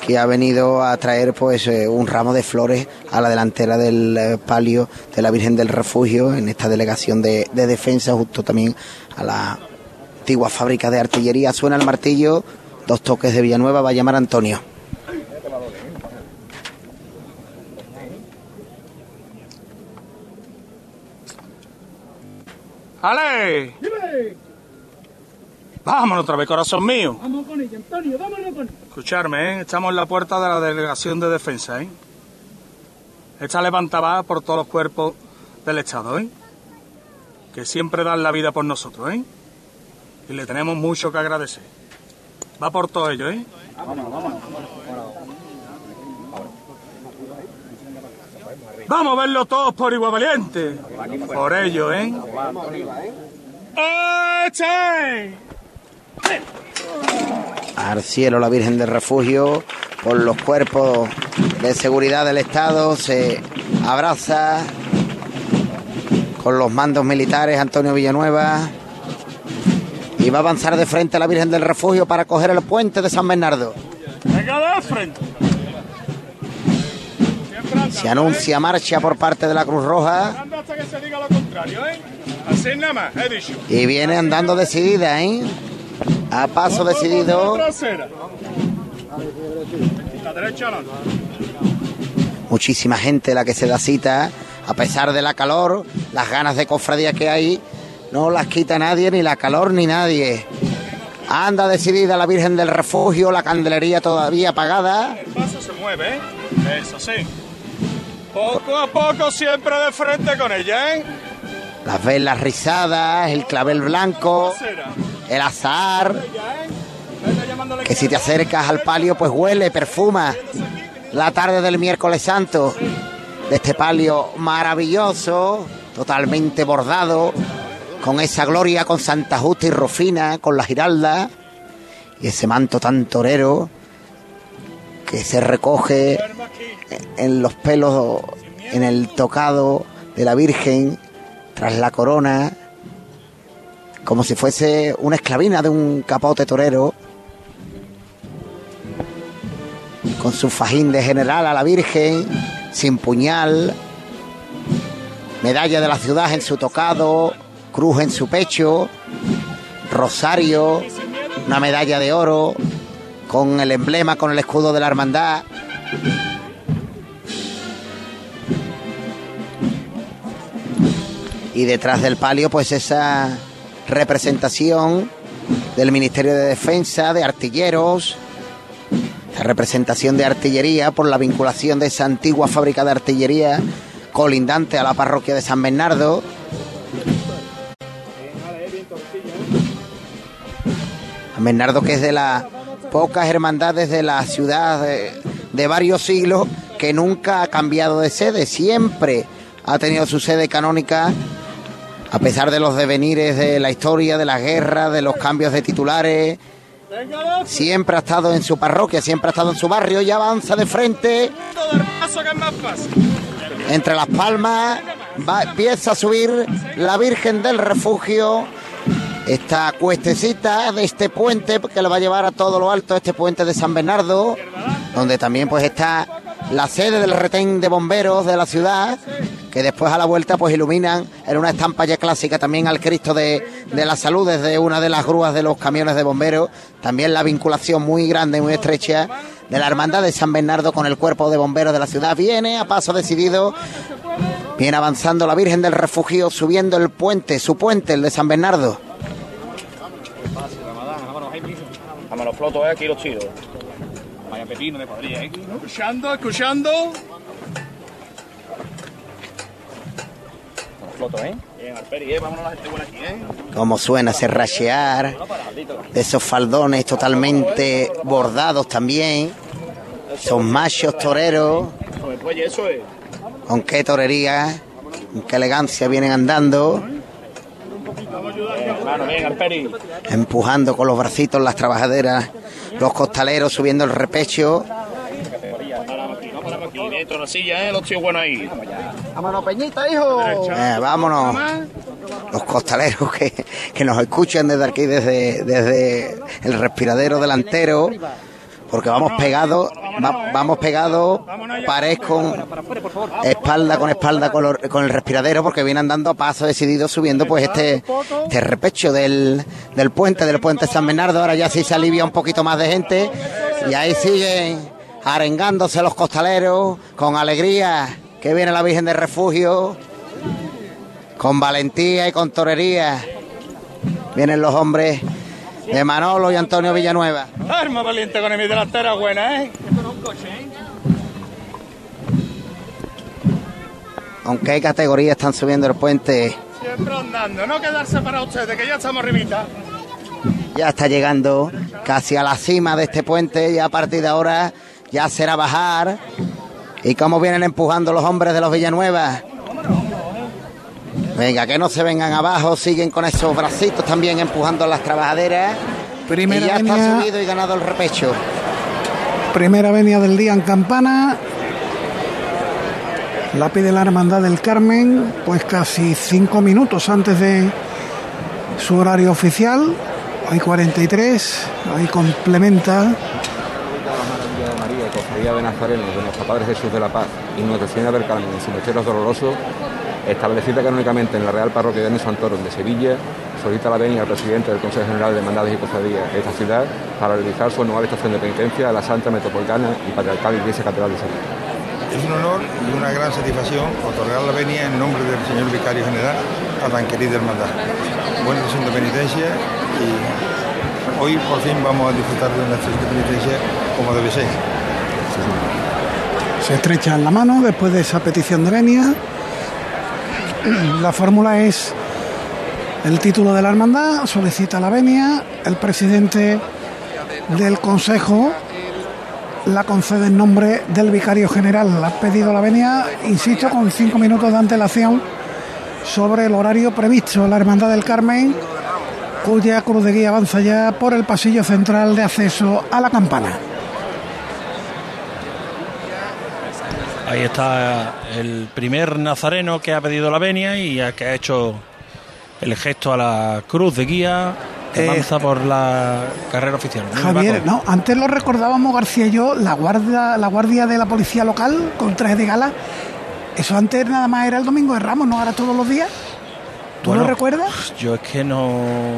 que ha venido a traer pues eh, un ramo de flores a la delantera del eh, palio de la Virgen del Refugio en esta delegación de, de defensa justo también a la antigua fábrica de artillería. Suena el martillo, dos toques de Villanueva, va a llamar Antonio. ¡Ale! Vámonos otra vez, corazón mío. Vamos con ella, Antonio, vámonos con ella. Escucharme, ¿eh? Estamos en la puerta de la delegación de defensa, ¿eh? Esta levanta va por todos los cuerpos del Estado, ¿eh? Que siempre dan la vida por nosotros, ¿eh? Y le tenemos mucho que agradecer. Va por todo ello, ¿eh? Vamos a verlo todos por igual valiente. Por ello, ¿eh? ¡Eche! Al cielo la Virgen del Refugio, por los cuerpos de seguridad del Estado, se abraza con los mandos militares Antonio Villanueva y va a avanzar de frente a la Virgen del Refugio para coger el puente de San Bernardo. Venga de frente. Se anuncia marcha por parte de la Cruz Roja ¿eh? Y viene andando decidida, ¿eh? A paso decidido. Muchísima gente la que se da cita, a pesar de la calor, las ganas de cofradía que hay, no las quita nadie, ni la calor ni nadie. Anda decidida la Virgen del Refugio, la candelería todavía apagada. El paso se mueve, ¿eh? Eso sí. Poco a poco siempre de frente con ella, ¿eh? Las velas rizadas, el clavel blanco, el azar, que si te acercas al palio pues huele, perfuma. La tarde del miércoles santo, de este palio maravilloso, totalmente bordado, con esa gloria, con Santa Justa y Rufina, con la giralda, y ese manto tan torero que se recoge en los pelos, en el tocado de la Virgen, tras la corona, como si fuese una esclavina de un capote torero, con su fajín de general a la Virgen, sin puñal, medalla de la ciudad en su tocado, cruz en su pecho, rosario, una medalla de oro, con el emblema, con el escudo de la hermandad. Y detrás del palio, pues esa representación del Ministerio de Defensa, de artilleros, representación de artillería por la vinculación de esa antigua fábrica de artillería colindante a la parroquia de San Bernardo. San Bernardo que es de las pocas hermandades de la ciudad de, de varios siglos que nunca ha cambiado de sede, siempre ha tenido su sede canónica a pesar de los devenires de la historia, de la guerra, de los cambios de titulares, siempre ha estado en su parroquia, siempre ha estado en su barrio y avanza de frente. Entre las palmas empieza a subir la Virgen del Refugio. Esta cuestecita de este puente que le va a llevar a todo lo alto, este puente de San Bernardo, donde también pues está la sede del retén de bomberos de la ciudad, que después a la vuelta pues iluminan en una estampa ya clásica también al Cristo de, de la Salud desde una de las grúas de los camiones de bomberos, también la vinculación muy grande, muy estrecha de la Hermandad de San Bernardo con el cuerpo de bomberos de la ciudad. Viene a paso decidido, viene avanzando la Virgen del Refugio, subiendo el puente, su puente, el de San Bernardo. Vámonos, floto, eh, aquí los chidos. Vaya pepino de cuadrilla, eh. Escuchando, escuchando. Floto, eh. Bien, Alperi, eh. Vámonos la gente buena aquí, eh. Como suena ese rachear de esos faldones totalmente bordados también. Son machos toreros. Con qué torería, con qué elegancia vienen andando, empujando con los bracitos las trabajaderas, los costaleros subiendo el repecho. Dentro de la silla, eh. Los tíos buenos ahí. Vámonos, Peñita, hijo. vámonos. Los costaleros que, que nos escuchan desde aquí, desde, desde el respiradero delantero. Porque vamos pegados, va- vamos pegados, pared con espalda con espalda con, lo- con el respiradero, porque viene andando a paso decidido subiendo pues este, este repecho del, del puente, del puente San Bernardo. Ahora ya sí se alivia un poquito más de gente. Y ahí siguen arengándose los costaleros con alegría. Que viene la Virgen del Refugio, con valentía y con torería. Vienen los hombres de Manolo y Antonio Villanueva. Arma valiente con mi delantera buena, eh. ¿Con qué categoría están subiendo el puente? Siempre andando, no quedarse para ustedes, que ya estamos arribita. Ya está llegando casi a la cima de este puente y a partir de ahora ya será bajar. ¿Y cómo vienen empujando los hombres de los Villanueva? Venga, que no se vengan abajo, siguen con esos bracitos también empujando las trabajaderas. Primera y ya está subido y ganado el repecho. Primera venia del día en Campana. La pide la Hermandad del Carmen, pues casi cinco minutos antes de su horario oficial. Hay 43, ahí complementa. De Nazareno, de nuestro Padre Jesús de la Paz y Nuestra Señora del Carmen en Sinesteros Dolorosos, establecida canónicamente en la Real Parroquia de Santoro de Sevilla, solicita la venia al presidente del Consejo General de Hermandades y Cofradías de esta ciudad para realizar su anual estación de penitencia a la Santa Metropolitana y Patriarcal Iglesia Catedral de Sevilla. Es un honor y una gran satisfacción otorgar la venia en nombre del señor vicario general a tan querida hermandad. Buena sesión de penitencia y hoy por fin vamos a disfrutar de una sesión de penitencia como debe ser. Se estrechan la mano después de esa petición de venia. La fórmula es el título de la hermandad, solicita la venia, el presidente del consejo la concede en nombre del vicario general. Ha pedido la venia, insisto, con cinco minutos de antelación sobre el horario previsto. La Hermandad del Carmen, cuya cruz de guía avanza ya por el pasillo central de acceso a la campana. Ahí está el primer nazareno que ha pedido la venia y que ha hecho el gesto a la cruz de guía que avanza por la carrera oficial. Javier, no, antes lo recordábamos García y yo, la guardia, la guardia de la policía local con traje de gala. Eso antes nada más era el domingo de Ramos, ¿no? Ahora todos los días. ¿Tú lo recuerdas? Yo es que no,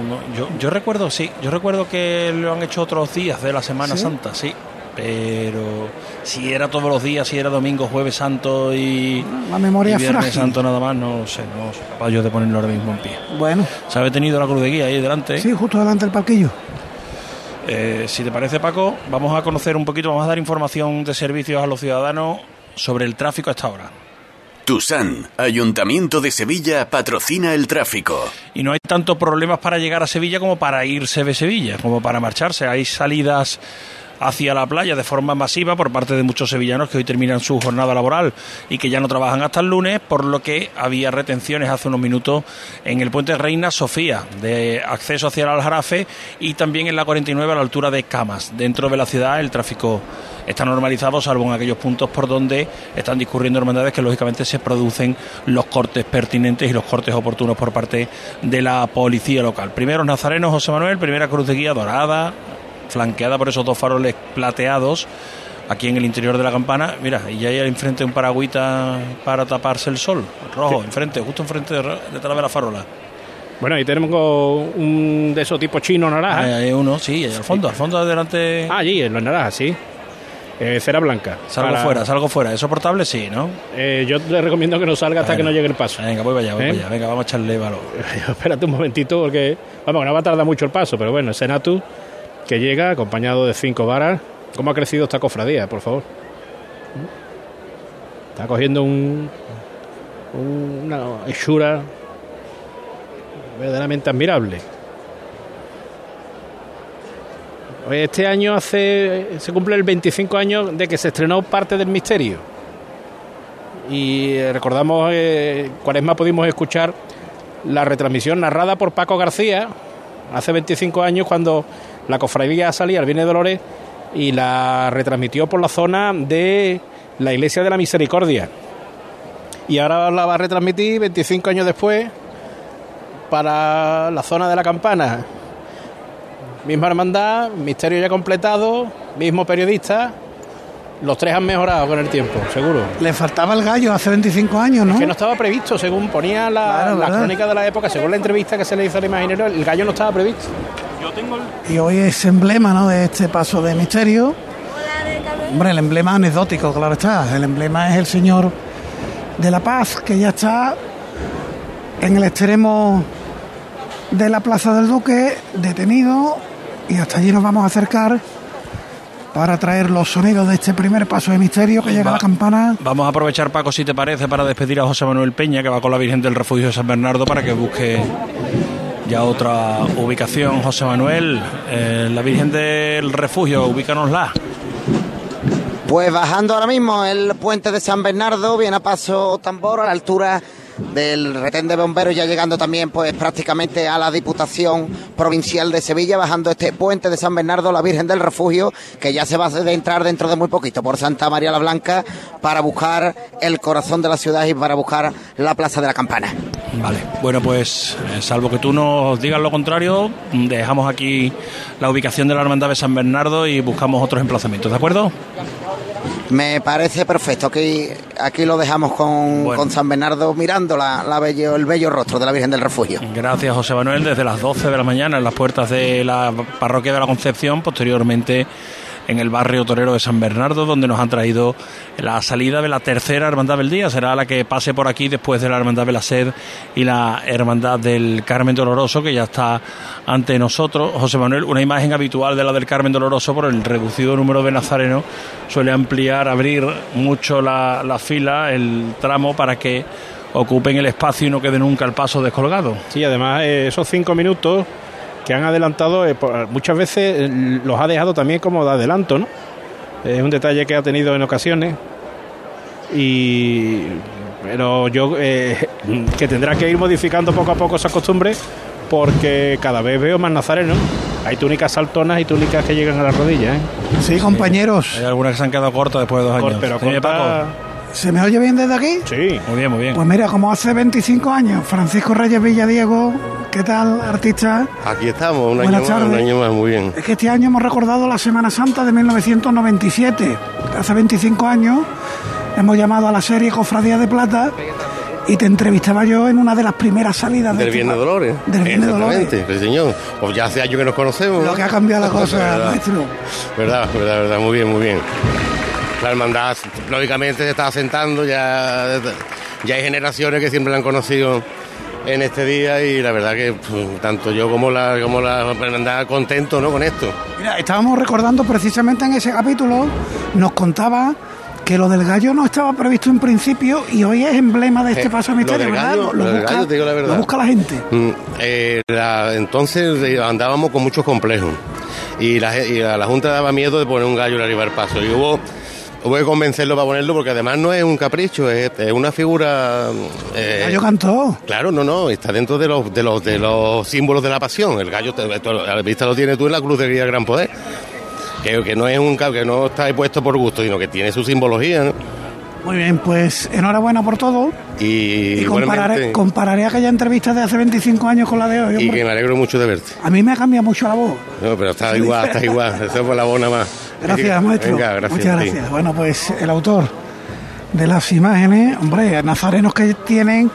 no- yo, yo recuerdo, sí, yo recuerdo que lo han hecho otros días de la Semana ¿Sí? Santa, sí, pero si era todos los días, si era domingo, jueves santo y, La memoria y viernes frágil. santo nada más, no sé, no soy capaz yo de ponerlo ahora mismo en pie. Bueno, Se ha detenido la cruz de guía ahí delante. sí, justo delante del palquillo. Eh, si te parece, Paco, vamos a conocer un poquito, vamos a dar información de servicios a los ciudadanos sobre el tráfico a esta hora. Tusan, Ayuntamiento de Sevilla, patrocina el tráfico. Y no hay tantos problemas para llegar a Sevilla como para irse de Sevilla, como para marcharse. Hay salidas hacia la playa de forma masiva por parte de muchos sevillanos que hoy terminan su jornada laboral y que ya no trabajan hasta el lunes, por lo que había retenciones hace unos minutos en el puente Reina Sofía de acceso hacia el Aljarafe y también en la 49 a la altura de Camas. Dentro de la ciudad el tráfico está normalizado, salvo en aquellos puntos por donde están discurriendo hermandades que lógicamente se producen los cortes pertinentes y los cortes oportunos por parte de la policía local. Primero Nazarenos José Manuel, primera cruz de guía dorada, flanqueada por esos dos faroles plateados aquí en el interior de la campana. Mira, y hay enfrente un paragüita para taparse el sol, rojo, enfrente, justo enfrente de, detrás de la farola. Bueno, ahí tenemos un de esos tipos chinos naranjas. Ahí hay uno, sí, ahí al fondo, al fondo adelante. Ah, allí, en los naranjas, sí. Eh, cera blanca. Salgo Para- fuera, salgo fuera. ¿Es soportable? Sí, ¿no? Eh, yo le recomiendo que no salga hasta que no llegue el paso. Venga, voy para allá, voy ¿Eh? para allá. Venga, vamos a echarle valor. *laughs* Espérate un momentito porque, vamos, que no va a tardar mucho el paso, pero bueno, Senatu que llega acompañado de cinco varas. ¿Cómo ha crecido esta cofradía, por favor? Está cogiendo un, un- una hechura verdaderamente admirable. Este año hace se cumple el 25 años de que se estrenó parte del misterio. Y eh, recordamos, eh, Cuaresma pudimos escuchar la retransmisión narrada por Paco García hace 25 años cuando la cofradía salía al Viene Dolores y la retransmitió por la zona de la Iglesia de la Misericordia. Y ahora la va a retransmitir 25 años después para la zona de la campana. Misma hermandad, misterio ya completado, mismo periodista. Los tres han mejorado con el tiempo, seguro. Le faltaba el gallo hace 25 años, ¿no? Es que no estaba previsto, según ponía la, Claro, la crónica de la época, según la entrevista que se le hizo al imaginero, el gallo no estaba previsto. Y hoy es emblema ¿no? de este paso de misterio. Hombre, el emblema anecdótico, claro está. El emblema es el Señor de la Paz, que ya está en el extremo de la Plaza del Duque, detenido, y hasta allí nos vamos a acercar para traer los sonidos de este primer paso de misterio que llega a la campana. Vamos a aprovechar, Paco, si te parece, para despedir a José Manuel Peña, que va con la Virgen del Refugio de San Bernardo, para que busque ya otra ubicación. José Manuel, eh, la Virgen del Refugio, ubícanosla. Pues bajando ahora mismo el puente de San Bernardo, viene a paso tambor a la altura del retén de bomberos, ya llegando también pues prácticamente a la Diputación Provincial de Sevilla, bajando este puente de San Bernardo, la Virgen del Refugio, que ya se va a entrar dentro de muy poquito por Santa María la Blanca para buscar el corazón de la ciudad y para buscar la Plaza de la Campana. Vale, bueno, pues eh, salvo que tú nos digas lo contrario, dejamos aquí la ubicación de la Hermandad de San Bernardo y buscamos otros emplazamientos, ¿de acuerdo? Me parece perfecto. Aquí, aquí lo dejamos con, Bueno. con San Bernardo mirando la, la bello, el bello rostro de la Virgen del Refugio. Gracias, José Manuel, desde las 12 de la mañana en las puertas de la parroquia de la Concepción, posteriormente en el barrio torero de San Bernardo, donde nos han traído la salida de la tercera Hermandad del Día. Será la que pase por aquí después de la Hermandad de la Sed y la Hermandad del Carmen Doloroso, que ya está ante nosotros. José Manuel, una imagen habitual de la del Carmen Doloroso por el reducido número de nazarenos suele ampliar, abrir mucho la, la fila, el tramo para que ocupen el espacio y no quede nunca el paso descolgado. Sí, además eh, esos cinco minutos que han adelantado eh, muchas veces eh, los ha dejado también como de adelanto, ¿no? Es un detalle que ha tenido en ocasiones y pero yo *laughs* que tendrá que ir modificando poco a poco esa costumbre porque cada vez veo más nazarenos. Hay túnicas saltonas y túnicas que llegan a las rodillas. ¿eh? Sí, compañeros. Hay algunas que se han quedado cortas después de dos años. Pero ¿Se me oye bien desde aquí? Sí. Muy bien, muy bien. Pues mira, como hace 25 años, Francisco Reyes Villadiego, ¿qué tal, artista? Aquí estamos, un año, más, un año más, muy bien. Es que este año hemos recordado la Semana Santa de 1997. Hace 25 años hemos llamado a la serie Cofradía de Plata y te entrevistaba yo en una de las primeras salidas del Viernes de Dolores. Del Viernes de Dolores. Sí, señor. Pues ya hace años que nos conocemos. Lo que ha cambiado la cosa, *laughs* verdad, maestro. Verdad, verdad, verdad, muy bien, muy bien. La hermandad, lógicamente, se está asentando, ya, ya hay generaciones que siempre la han conocido en este día y la verdad que pues, tanto yo como la como la hermandad contento ¿no? con esto. Mira, estábamos recordando precisamente en ese capítulo, nos contaba que lo del gallo no estaba previsto en principio y hoy es emblema de este Eh, paso lo misterio, del ¿verdad? gallo- lo busca, gallo, te digo la verdad. lo busca la gente. Mm, eh, la- entonces eh, andábamos con muchos complejos y la, y a la Junta daba miedo de poner un gallo en arriba del paso y hubo, hubo que convencerlo para ponerlo porque además no es un capricho, es, es una figura... eh, El gallo cantó. Claro, no, no, está dentro de los, de los, de los símbolos de la pasión. El gallo, a la vista lo tienes tú en la cruz de guía Gran Poder. Que, que no es un que no está puesto por gusto, sino que tiene su simbología, ¿no? Muy bien, pues enhorabuena por todo. Y, Y compararé, aquella entrevista de hace 25 años con la de hoy. y hombre. que me alegro mucho de verte. A mí me ha cambiado mucho la voz. No, pero está *laughs* igual, está igual. Eso es por la bona más. Gracias, maestro. Venga, gracias. Muchas gracias. Bueno, pues el autor de las imágenes, hombre, nazarenos que tienen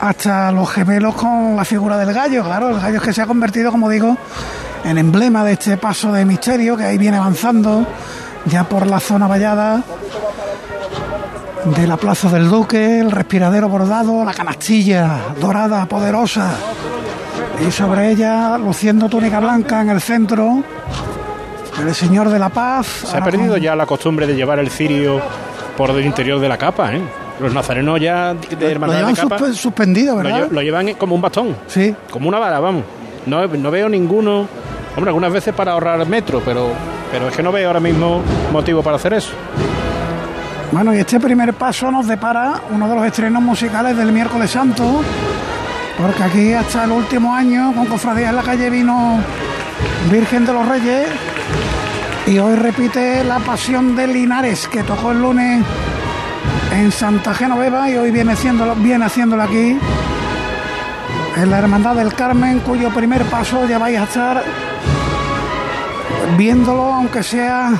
hasta los gemelos con la figura del gallo, claro, el gallo es que se ha convertido, como digo, en emblema de este paso de misterio que ahí viene avanzando ya por la zona vallada de la Plaza del Duque, el respiradero bordado, la canastilla dorada, poderosa, y sobre ella, luciendo túnica blanca en el centro, el Señor de la Paz. Se ha perdido con- ya la costumbre de llevar el cirio por el interior de la capa, ¿eh? Los nazarenos ya de Lo hermandad llevan de capa suspendido, lo, ¿verdad? lle- lo llevan como un bastón. Sí. Como una vara, vamos. No, no veo ninguno. Hombre, algunas veces para ahorrar metro, pero, pero es que no veo ahora mismo motivo para hacer eso. Bueno, y este primer paso nos depara uno de los estrenos musicales del miércoles santo, porque aquí hasta el último año con Cofradías en la calle vino Virgen de los Reyes y hoy repite la Pasión de Linares que tocó el lunes en Santa Genoveva y hoy viene haciéndolo, viene haciéndolo aquí en la Hermandad del Carmen, cuyo primer paso ya vais a estar viéndolo, aunque sea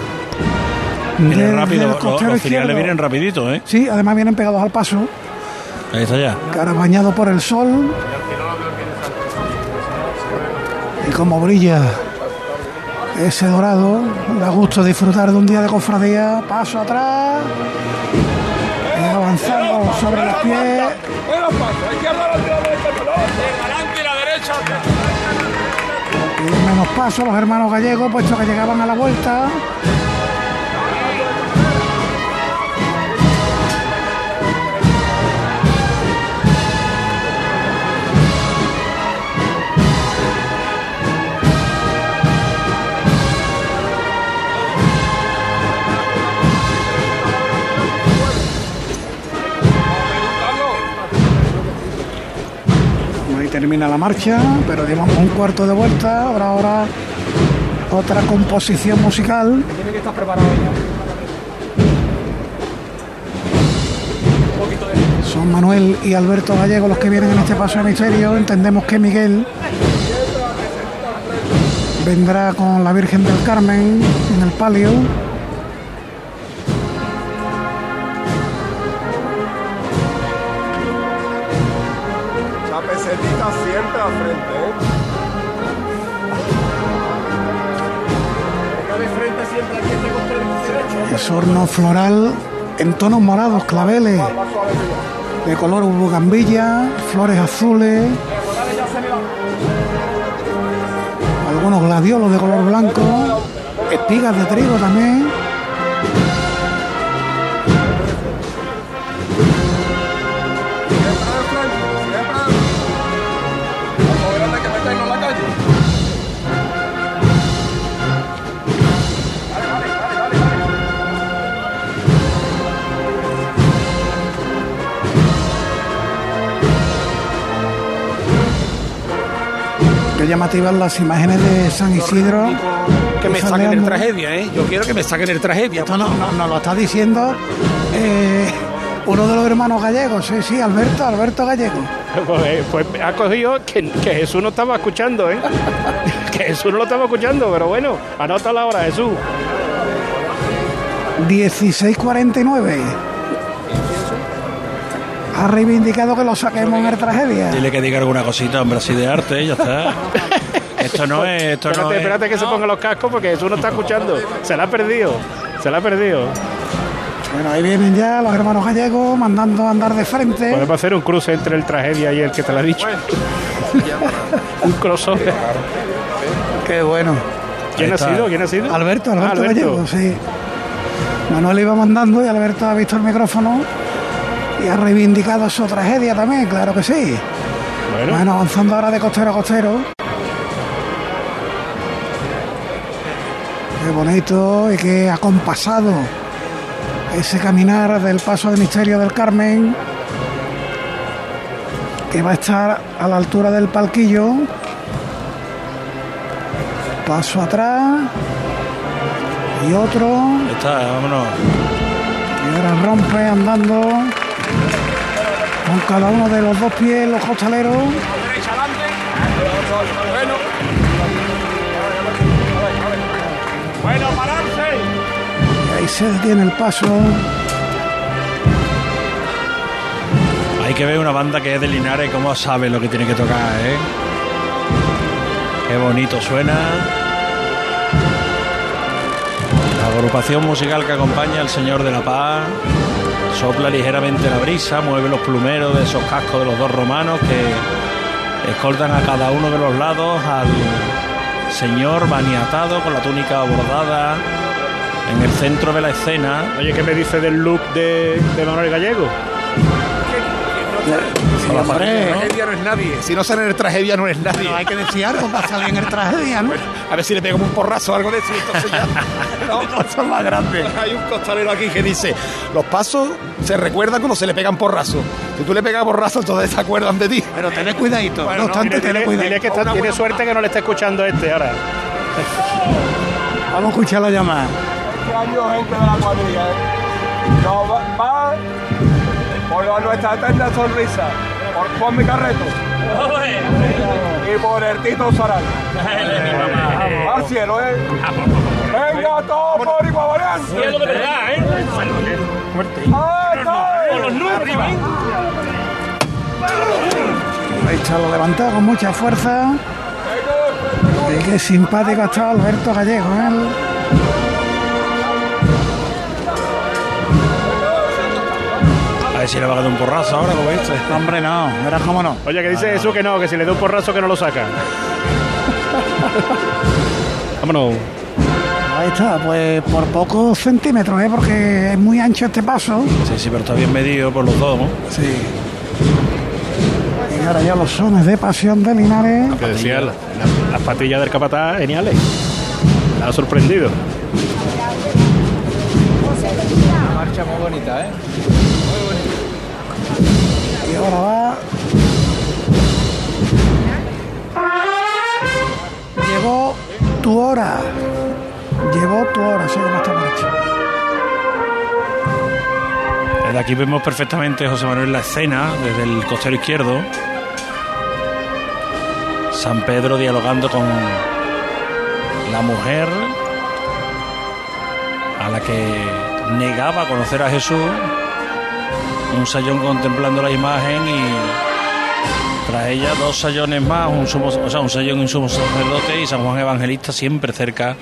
Viene desde rápido, el los, los izquierdo. vienen rapidito, ¿eh? Sí, además vienen pegados al paso, Ahí está ya. cara bañado por el sol. Y como brilla ese dorado, da gusto disfrutar de un día de cofradía, paso atrás, y avanzando sobre los pies. Y menos paso los hermanos gallegos, puesto que llegaban a la vuelta. Termina la marcha, pero llevamos un cuarto de vuelta. Habrá ahora otra composición musical. Tiene que estar preparado Son Manuel y Alberto Gallego los que vienen en este paso de misterio. Entendemos que Miguel vendrá con la Virgen del Carmen en el palio. Frente, ¿eh? Venga de frente Es horno floral en tonos morados, claveles, de color bugambilla, flores azules, algunos gladiolos de color blanco, espigas de trigo también. Llamativas las imágenes de San Isidro. Que me saquen el tragedia, ¿eh? Yo quiero que me saquen el tragedia. Esto no, no- nos lo está diciendo eh, uno de los hermanos gallegos, sí, sí, Alberto, Alberto Gallego. *laughs* Pues, pues ha cogido que, que Jesús no estaba escuchando, ¿eh? *laughs* Que Jesús no lo estaba escuchando, pero bueno, anota la hora, Jesús. 1649. Ha reivindicado que lo saquemos en el tragedia. Dile que diga alguna cosita, hombre, así de arte, ya está. *laughs* Esto no es, esto espérate, no es. espérate que se ponga los cascos porque Jesús no está escuchando. Se la ha perdido, se la ha perdido. Bueno, ahí vienen ya los hermanos gallegos mandando a andar de frente. Podemos hacer un cruce entre el tragedia y el que te lo ha dicho. *laughs* un crossover. Qué bueno. ¿Quién ha sido? ¿Quién ha sido? Alberto, Ah, Alberto, Gallego, sí. Manuel iba mandando y Alberto ha visto el micrófono y ha reivindicado su tragedia también, claro que sí. Bueno, avanzando ahora de costero a costero. Qué bonito y qué acompasado ese caminar del paso del misterio del Carmen, que va a estar a la altura del palquillo. Paso atrás y otro. Está, vámonos. Y ahora rompe andando con cada uno de los dos pies los costaleros. Bueno. Bueno, pararse. Y ahí se detiene el paso. Hay que ver una banda que es de Linares cómo sabe lo que tiene que tocar, ¿eh? Qué bonito suena. La agrupación musical que acompaña al Señor de la Paz sopla ligeramente la brisa, mueve los plumeros de esos cascos de los dos romanos que escoltan a cada uno de los lados al Señor maniatado con la túnica bordada en el centro de la escena. Oye, ¿qué me dice del look de, de Manuel Gallego? No sale en hombre. el tragedia no es nadie. Si no sale en el tragedia no es nadie. Hay que decir algo para salir en el tragedia, ¿no? A ver si le pegamos un porrazo o algo de eso. y Entonces ya. *laughs* No, más grande. *laughs* Hay un costalero aquí que dice: Los pasos se recuerdan cuando se le pegan porrazos. Si tú le pegas porrazos, entonces se acuerdan de ti. Pero tened cuidadito. Bueno, no obstante, Dile, tened dile- que está- tiene suerte que no le está escuchando este ahora. Vamos a escuchar la llamada. Este año, gente de la cuadrilla, ¿eh? No, va, va por nuestra eterna sonrisa, por Juan mi carreto y por el Tito Soral. Al cielo, ¿eh? Venga, todos por igual, ¿vale? Cielo de verdad, ¿eh? ¡Arriba! Ahí está, lo levantado con mucha fuerza. Y qué simpático ha estado Alberto Gallego, ¿eh? Si le va a dar un porrazo ahora, como este. Hombre, no, era como no. Oye, que dice Jesús que no, que si le da un porrazo que no lo saca. *laughs* Vámonos. Ahí está, pues por pocos centímetros, ¿eh? Porque es muy ancho este paso. Sí, sí, pero está bien medido por los dos, ¿no? Sí. Y ahora ya los sones de pasión de Linares. Que decía la- la- las patillas del capataz geniales. Me ha sorprendido. Una marcha muy bonita, ¿eh? Y ahora va. Llegó tu hora. Llegó tu hora, según esta marcha. Desde aquí vemos perfectamente, José Manuel, la escena desde el costero izquierdo. San Pedro dialogando con la mujer a la que negaba conocer a Jesús. Un sayón contemplando la imagen y tras ella dos sayones más, un sumo, o sea, un sayón y un sumo sacerdote y San Juan Evangelista siempre cerca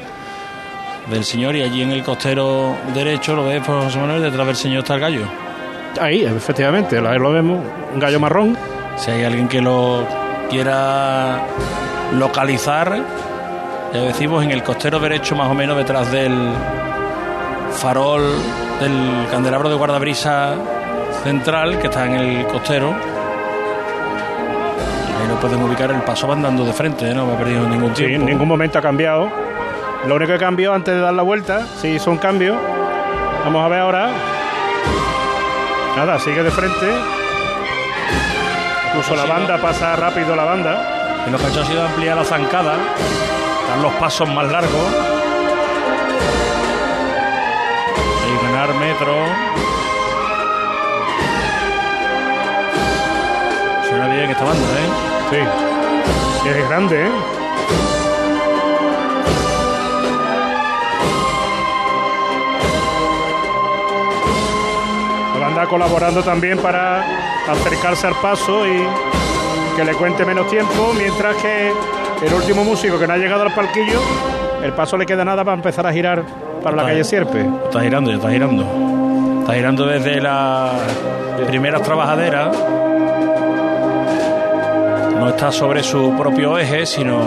del señor y allí en el costero derecho lo ves por José Manuel detrás del señor está el gallo. Ahí efectivamente ahí lo vemos un gallo marrón. Si hay alguien que lo quiera localizar ya decimos en el costero derecho más o menos detrás del farol del candelabro de guardabrisa central que está en el costero ahí lo pueden ubicar el paso va andando de frente ¿eh? no ha perdido ningún tiempo sí, en ningún momento ha cambiado lo único que cambió antes de dar la vuelta, sí hizo un cambio. Vamos a ver ahora. Nada, sigue de frente. Incluso la banda pasa rápido la banda. Y lo que ha hecho ha sido ampliar la zancada, dar los pasos más largos. Y ganar metro. Bien esta banda, ¿eh? Sí. Es grande, ¿eh? anda colaborando también para acercarse al paso y que le cuente menos tiempo, mientras que el último músico que no ha llegado al palquillo, el paso le queda nada para empezar a girar para la calle Sierpe. Está girando, ya está girando. Está girando desde las primeras trabajaderas. No está sobre su propio eje, sino.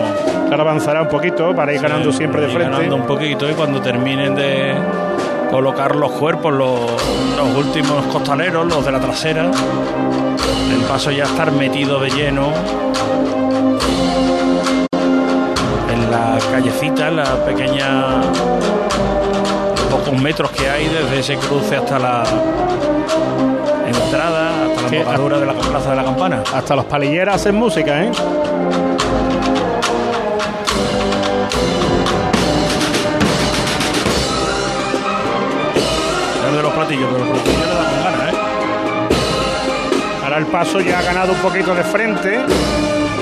Ahora avanzará un poquito para ir ganando siempre de frente. Ganando un poquito y cuando terminen de colocar los cuerpos, los, los, últimos costaleros, los de la trasera. El paso ya estar metido de lleno en la callecita, en la pequeña pocos metros que hay desde ese cruce hasta la entrada, embocadura de la plaza de la campana. Hasta los palilleras hacen música, ¿eh? de los platillos, pero los platillos le dan ganas, ¿eh? Ahora el paso ya ha ganado un poquito de frente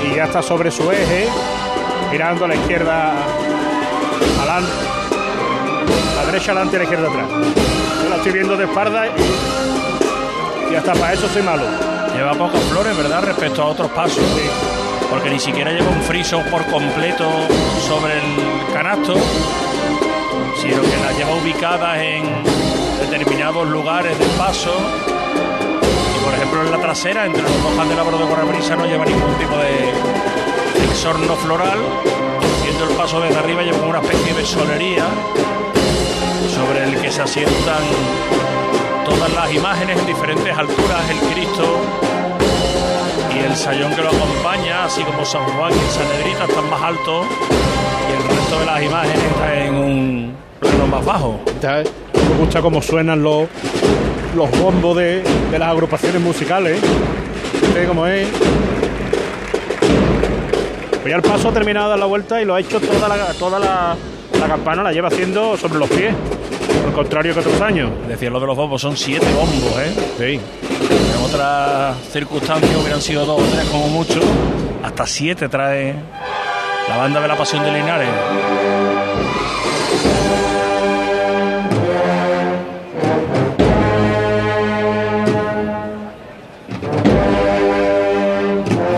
y ya está sobre su eje, mirando a la izquierda adelante, la derecha adelante y la izquierda atrás. Yo la estoy viendo de espalda y, y hasta para eso soy malo. Lleva pocas flores, ¿verdad? Respecto a otros pasos. Sí. Porque ni siquiera lleva un friso por completo sobre el canasto, sino que las lleva ubicadas en determinados lugares del paso. Y por ejemplo en la trasera, entre los dos candelabros de guardabrisa, no lleva ningún tipo de exorno floral. Viendo el paso desde arriba lleva una especie de solería sobre el que se asientan todas las imágenes en diferentes alturas, el Cristo y el sayón que lo acompaña, así como San Juan y San Edrita están más altos y el resto de las imágenes está en un plano más bajo. Me gusta cómo suenan los, los bombos de, de las agrupaciones musicales. ¿Ve cómo es? Pues ya paso ha terminado de dar la vuelta y lo ha hecho toda toda la, la campana, la lleva haciendo sobre los pies. Por contrario que otros años. Decía lo de los bombos, son siete bombos, ¿eh? Sí. En otras circunstancias hubieran sido dos o tres como mucho. Hasta siete trae la banda de la Pasión de Linares.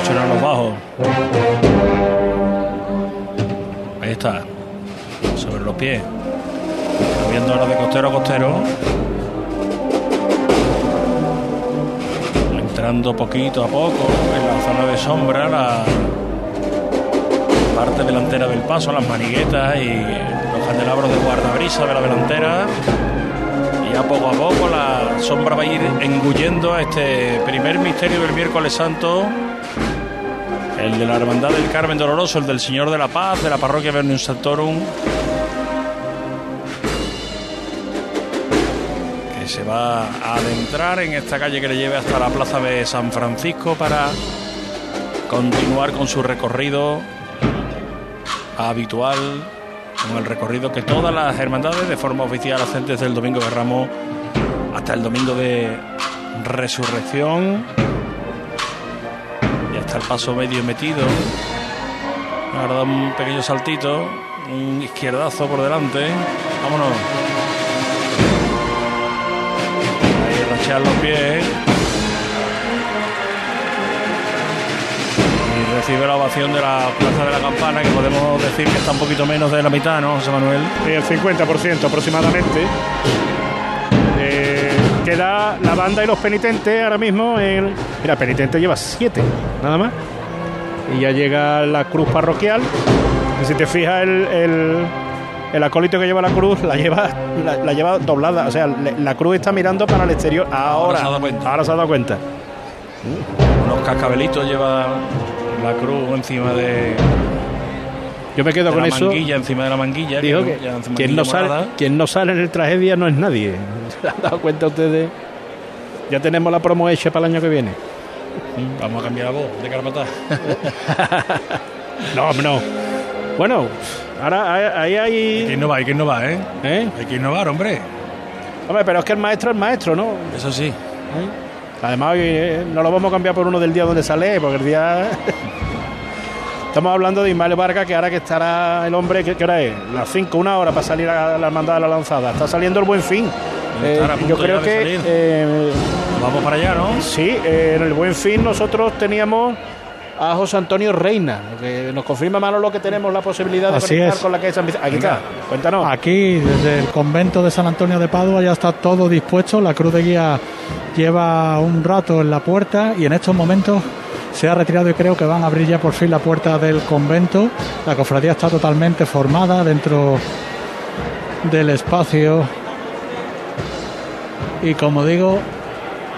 Suenan los bajos. Ahí está. Sobre los pies. De costero a costero. Entrando poquito a poco en la zona de sombra, la parte delantera del paso, las maniguetas y los candelabros de guardabrisa de la delantera. Y a poco a poco la sombra va a ir engullendo a este primer misterio del miércoles santo. El de la Hermandad del Carmen Doloroso, el del Señor de la Paz, de la parroquia Vernium Santorum. Se va a adentrar en esta calle que le lleve hasta la plaza de San Francisco para continuar con su recorrido habitual, con el recorrido que todas las hermandades de forma oficial hacen desde el domingo de Ramos hasta el domingo de Resurrección. Ya está el paso medio metido. Ahora da un pequeño saltito, un izquierdazo por delante. Vámonos. Los pies. Y recibe la ovación de la Plaza de la Campana, que podemos decir que está un poquito menos de la mitad, ¿no, José Manuel? el 50% aproximadamente. Eh, queda la banda y los penitentes ahora mismo. En, mira, penitente lleva 7, nada más. Y ya llega la cruz parroquial. Si te fijas, el, el acólito que lleva la cruz la lleva, la, la lleva doblada. O sea, le- la cruz está mirando para el exterior. Ahora, Ahora se ha dado cuenta. ahora se ha dado cuenta. Unos cascabelitos lleva la cruz encima de, Yo me quedo de con la eso. manguilla, encima de la manguilla. Dijo que quien no, sale, quien no sale en el tragedia no es nadie. *laughs* ¿Se han dado cuenta ustedes? Ya tenemos la promo hecha para el año que viene. Vamos a cambiar la voz de Carpatá. *laughs* No, no. Bueno, ahora ahí hay. Hay que innovar, hay que innovar, ¿eh? ¿Eh? Hay que innovar, hombre. Hombre, pero es que el maestro es maestro, ¿no? Eso sí. Además, hoy eh, no lo vamos a cambiar por uno del día donde sale, porque el día. *laughs* Estamos hablando de Ismael Vargas, que ahora que estará el hombre, ¿qué, qué hora es? Las 5, una hora para salir a la hermandad de la lanzada. Está saliendo el buen fin. Eh, yo creo que. eh, Vamos para allá, ¿no? Sí, eh, en el buen fin nosotros teníamos a José Antonio Reina, que nos confirma Manolo que tenemos la posibilidad de Así conectar es. con la calle San Vicente. Aquí está, cuéntanos. Aquí, desde el convento de San Antonio de Padua, ya está todo dispuesto. La cruz de guía lleva un rato en la puerta y en estos momentos se ha retirado y creo que van a abrir ya por fin la puerta del convento. La cofradía está totalmente formada dentro del espacio. Y como digo,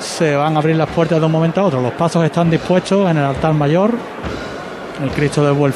se van a abrir las puertas de un momento a otro. Los pasos están dispuestos en el altar mayor. El Cristo de Buen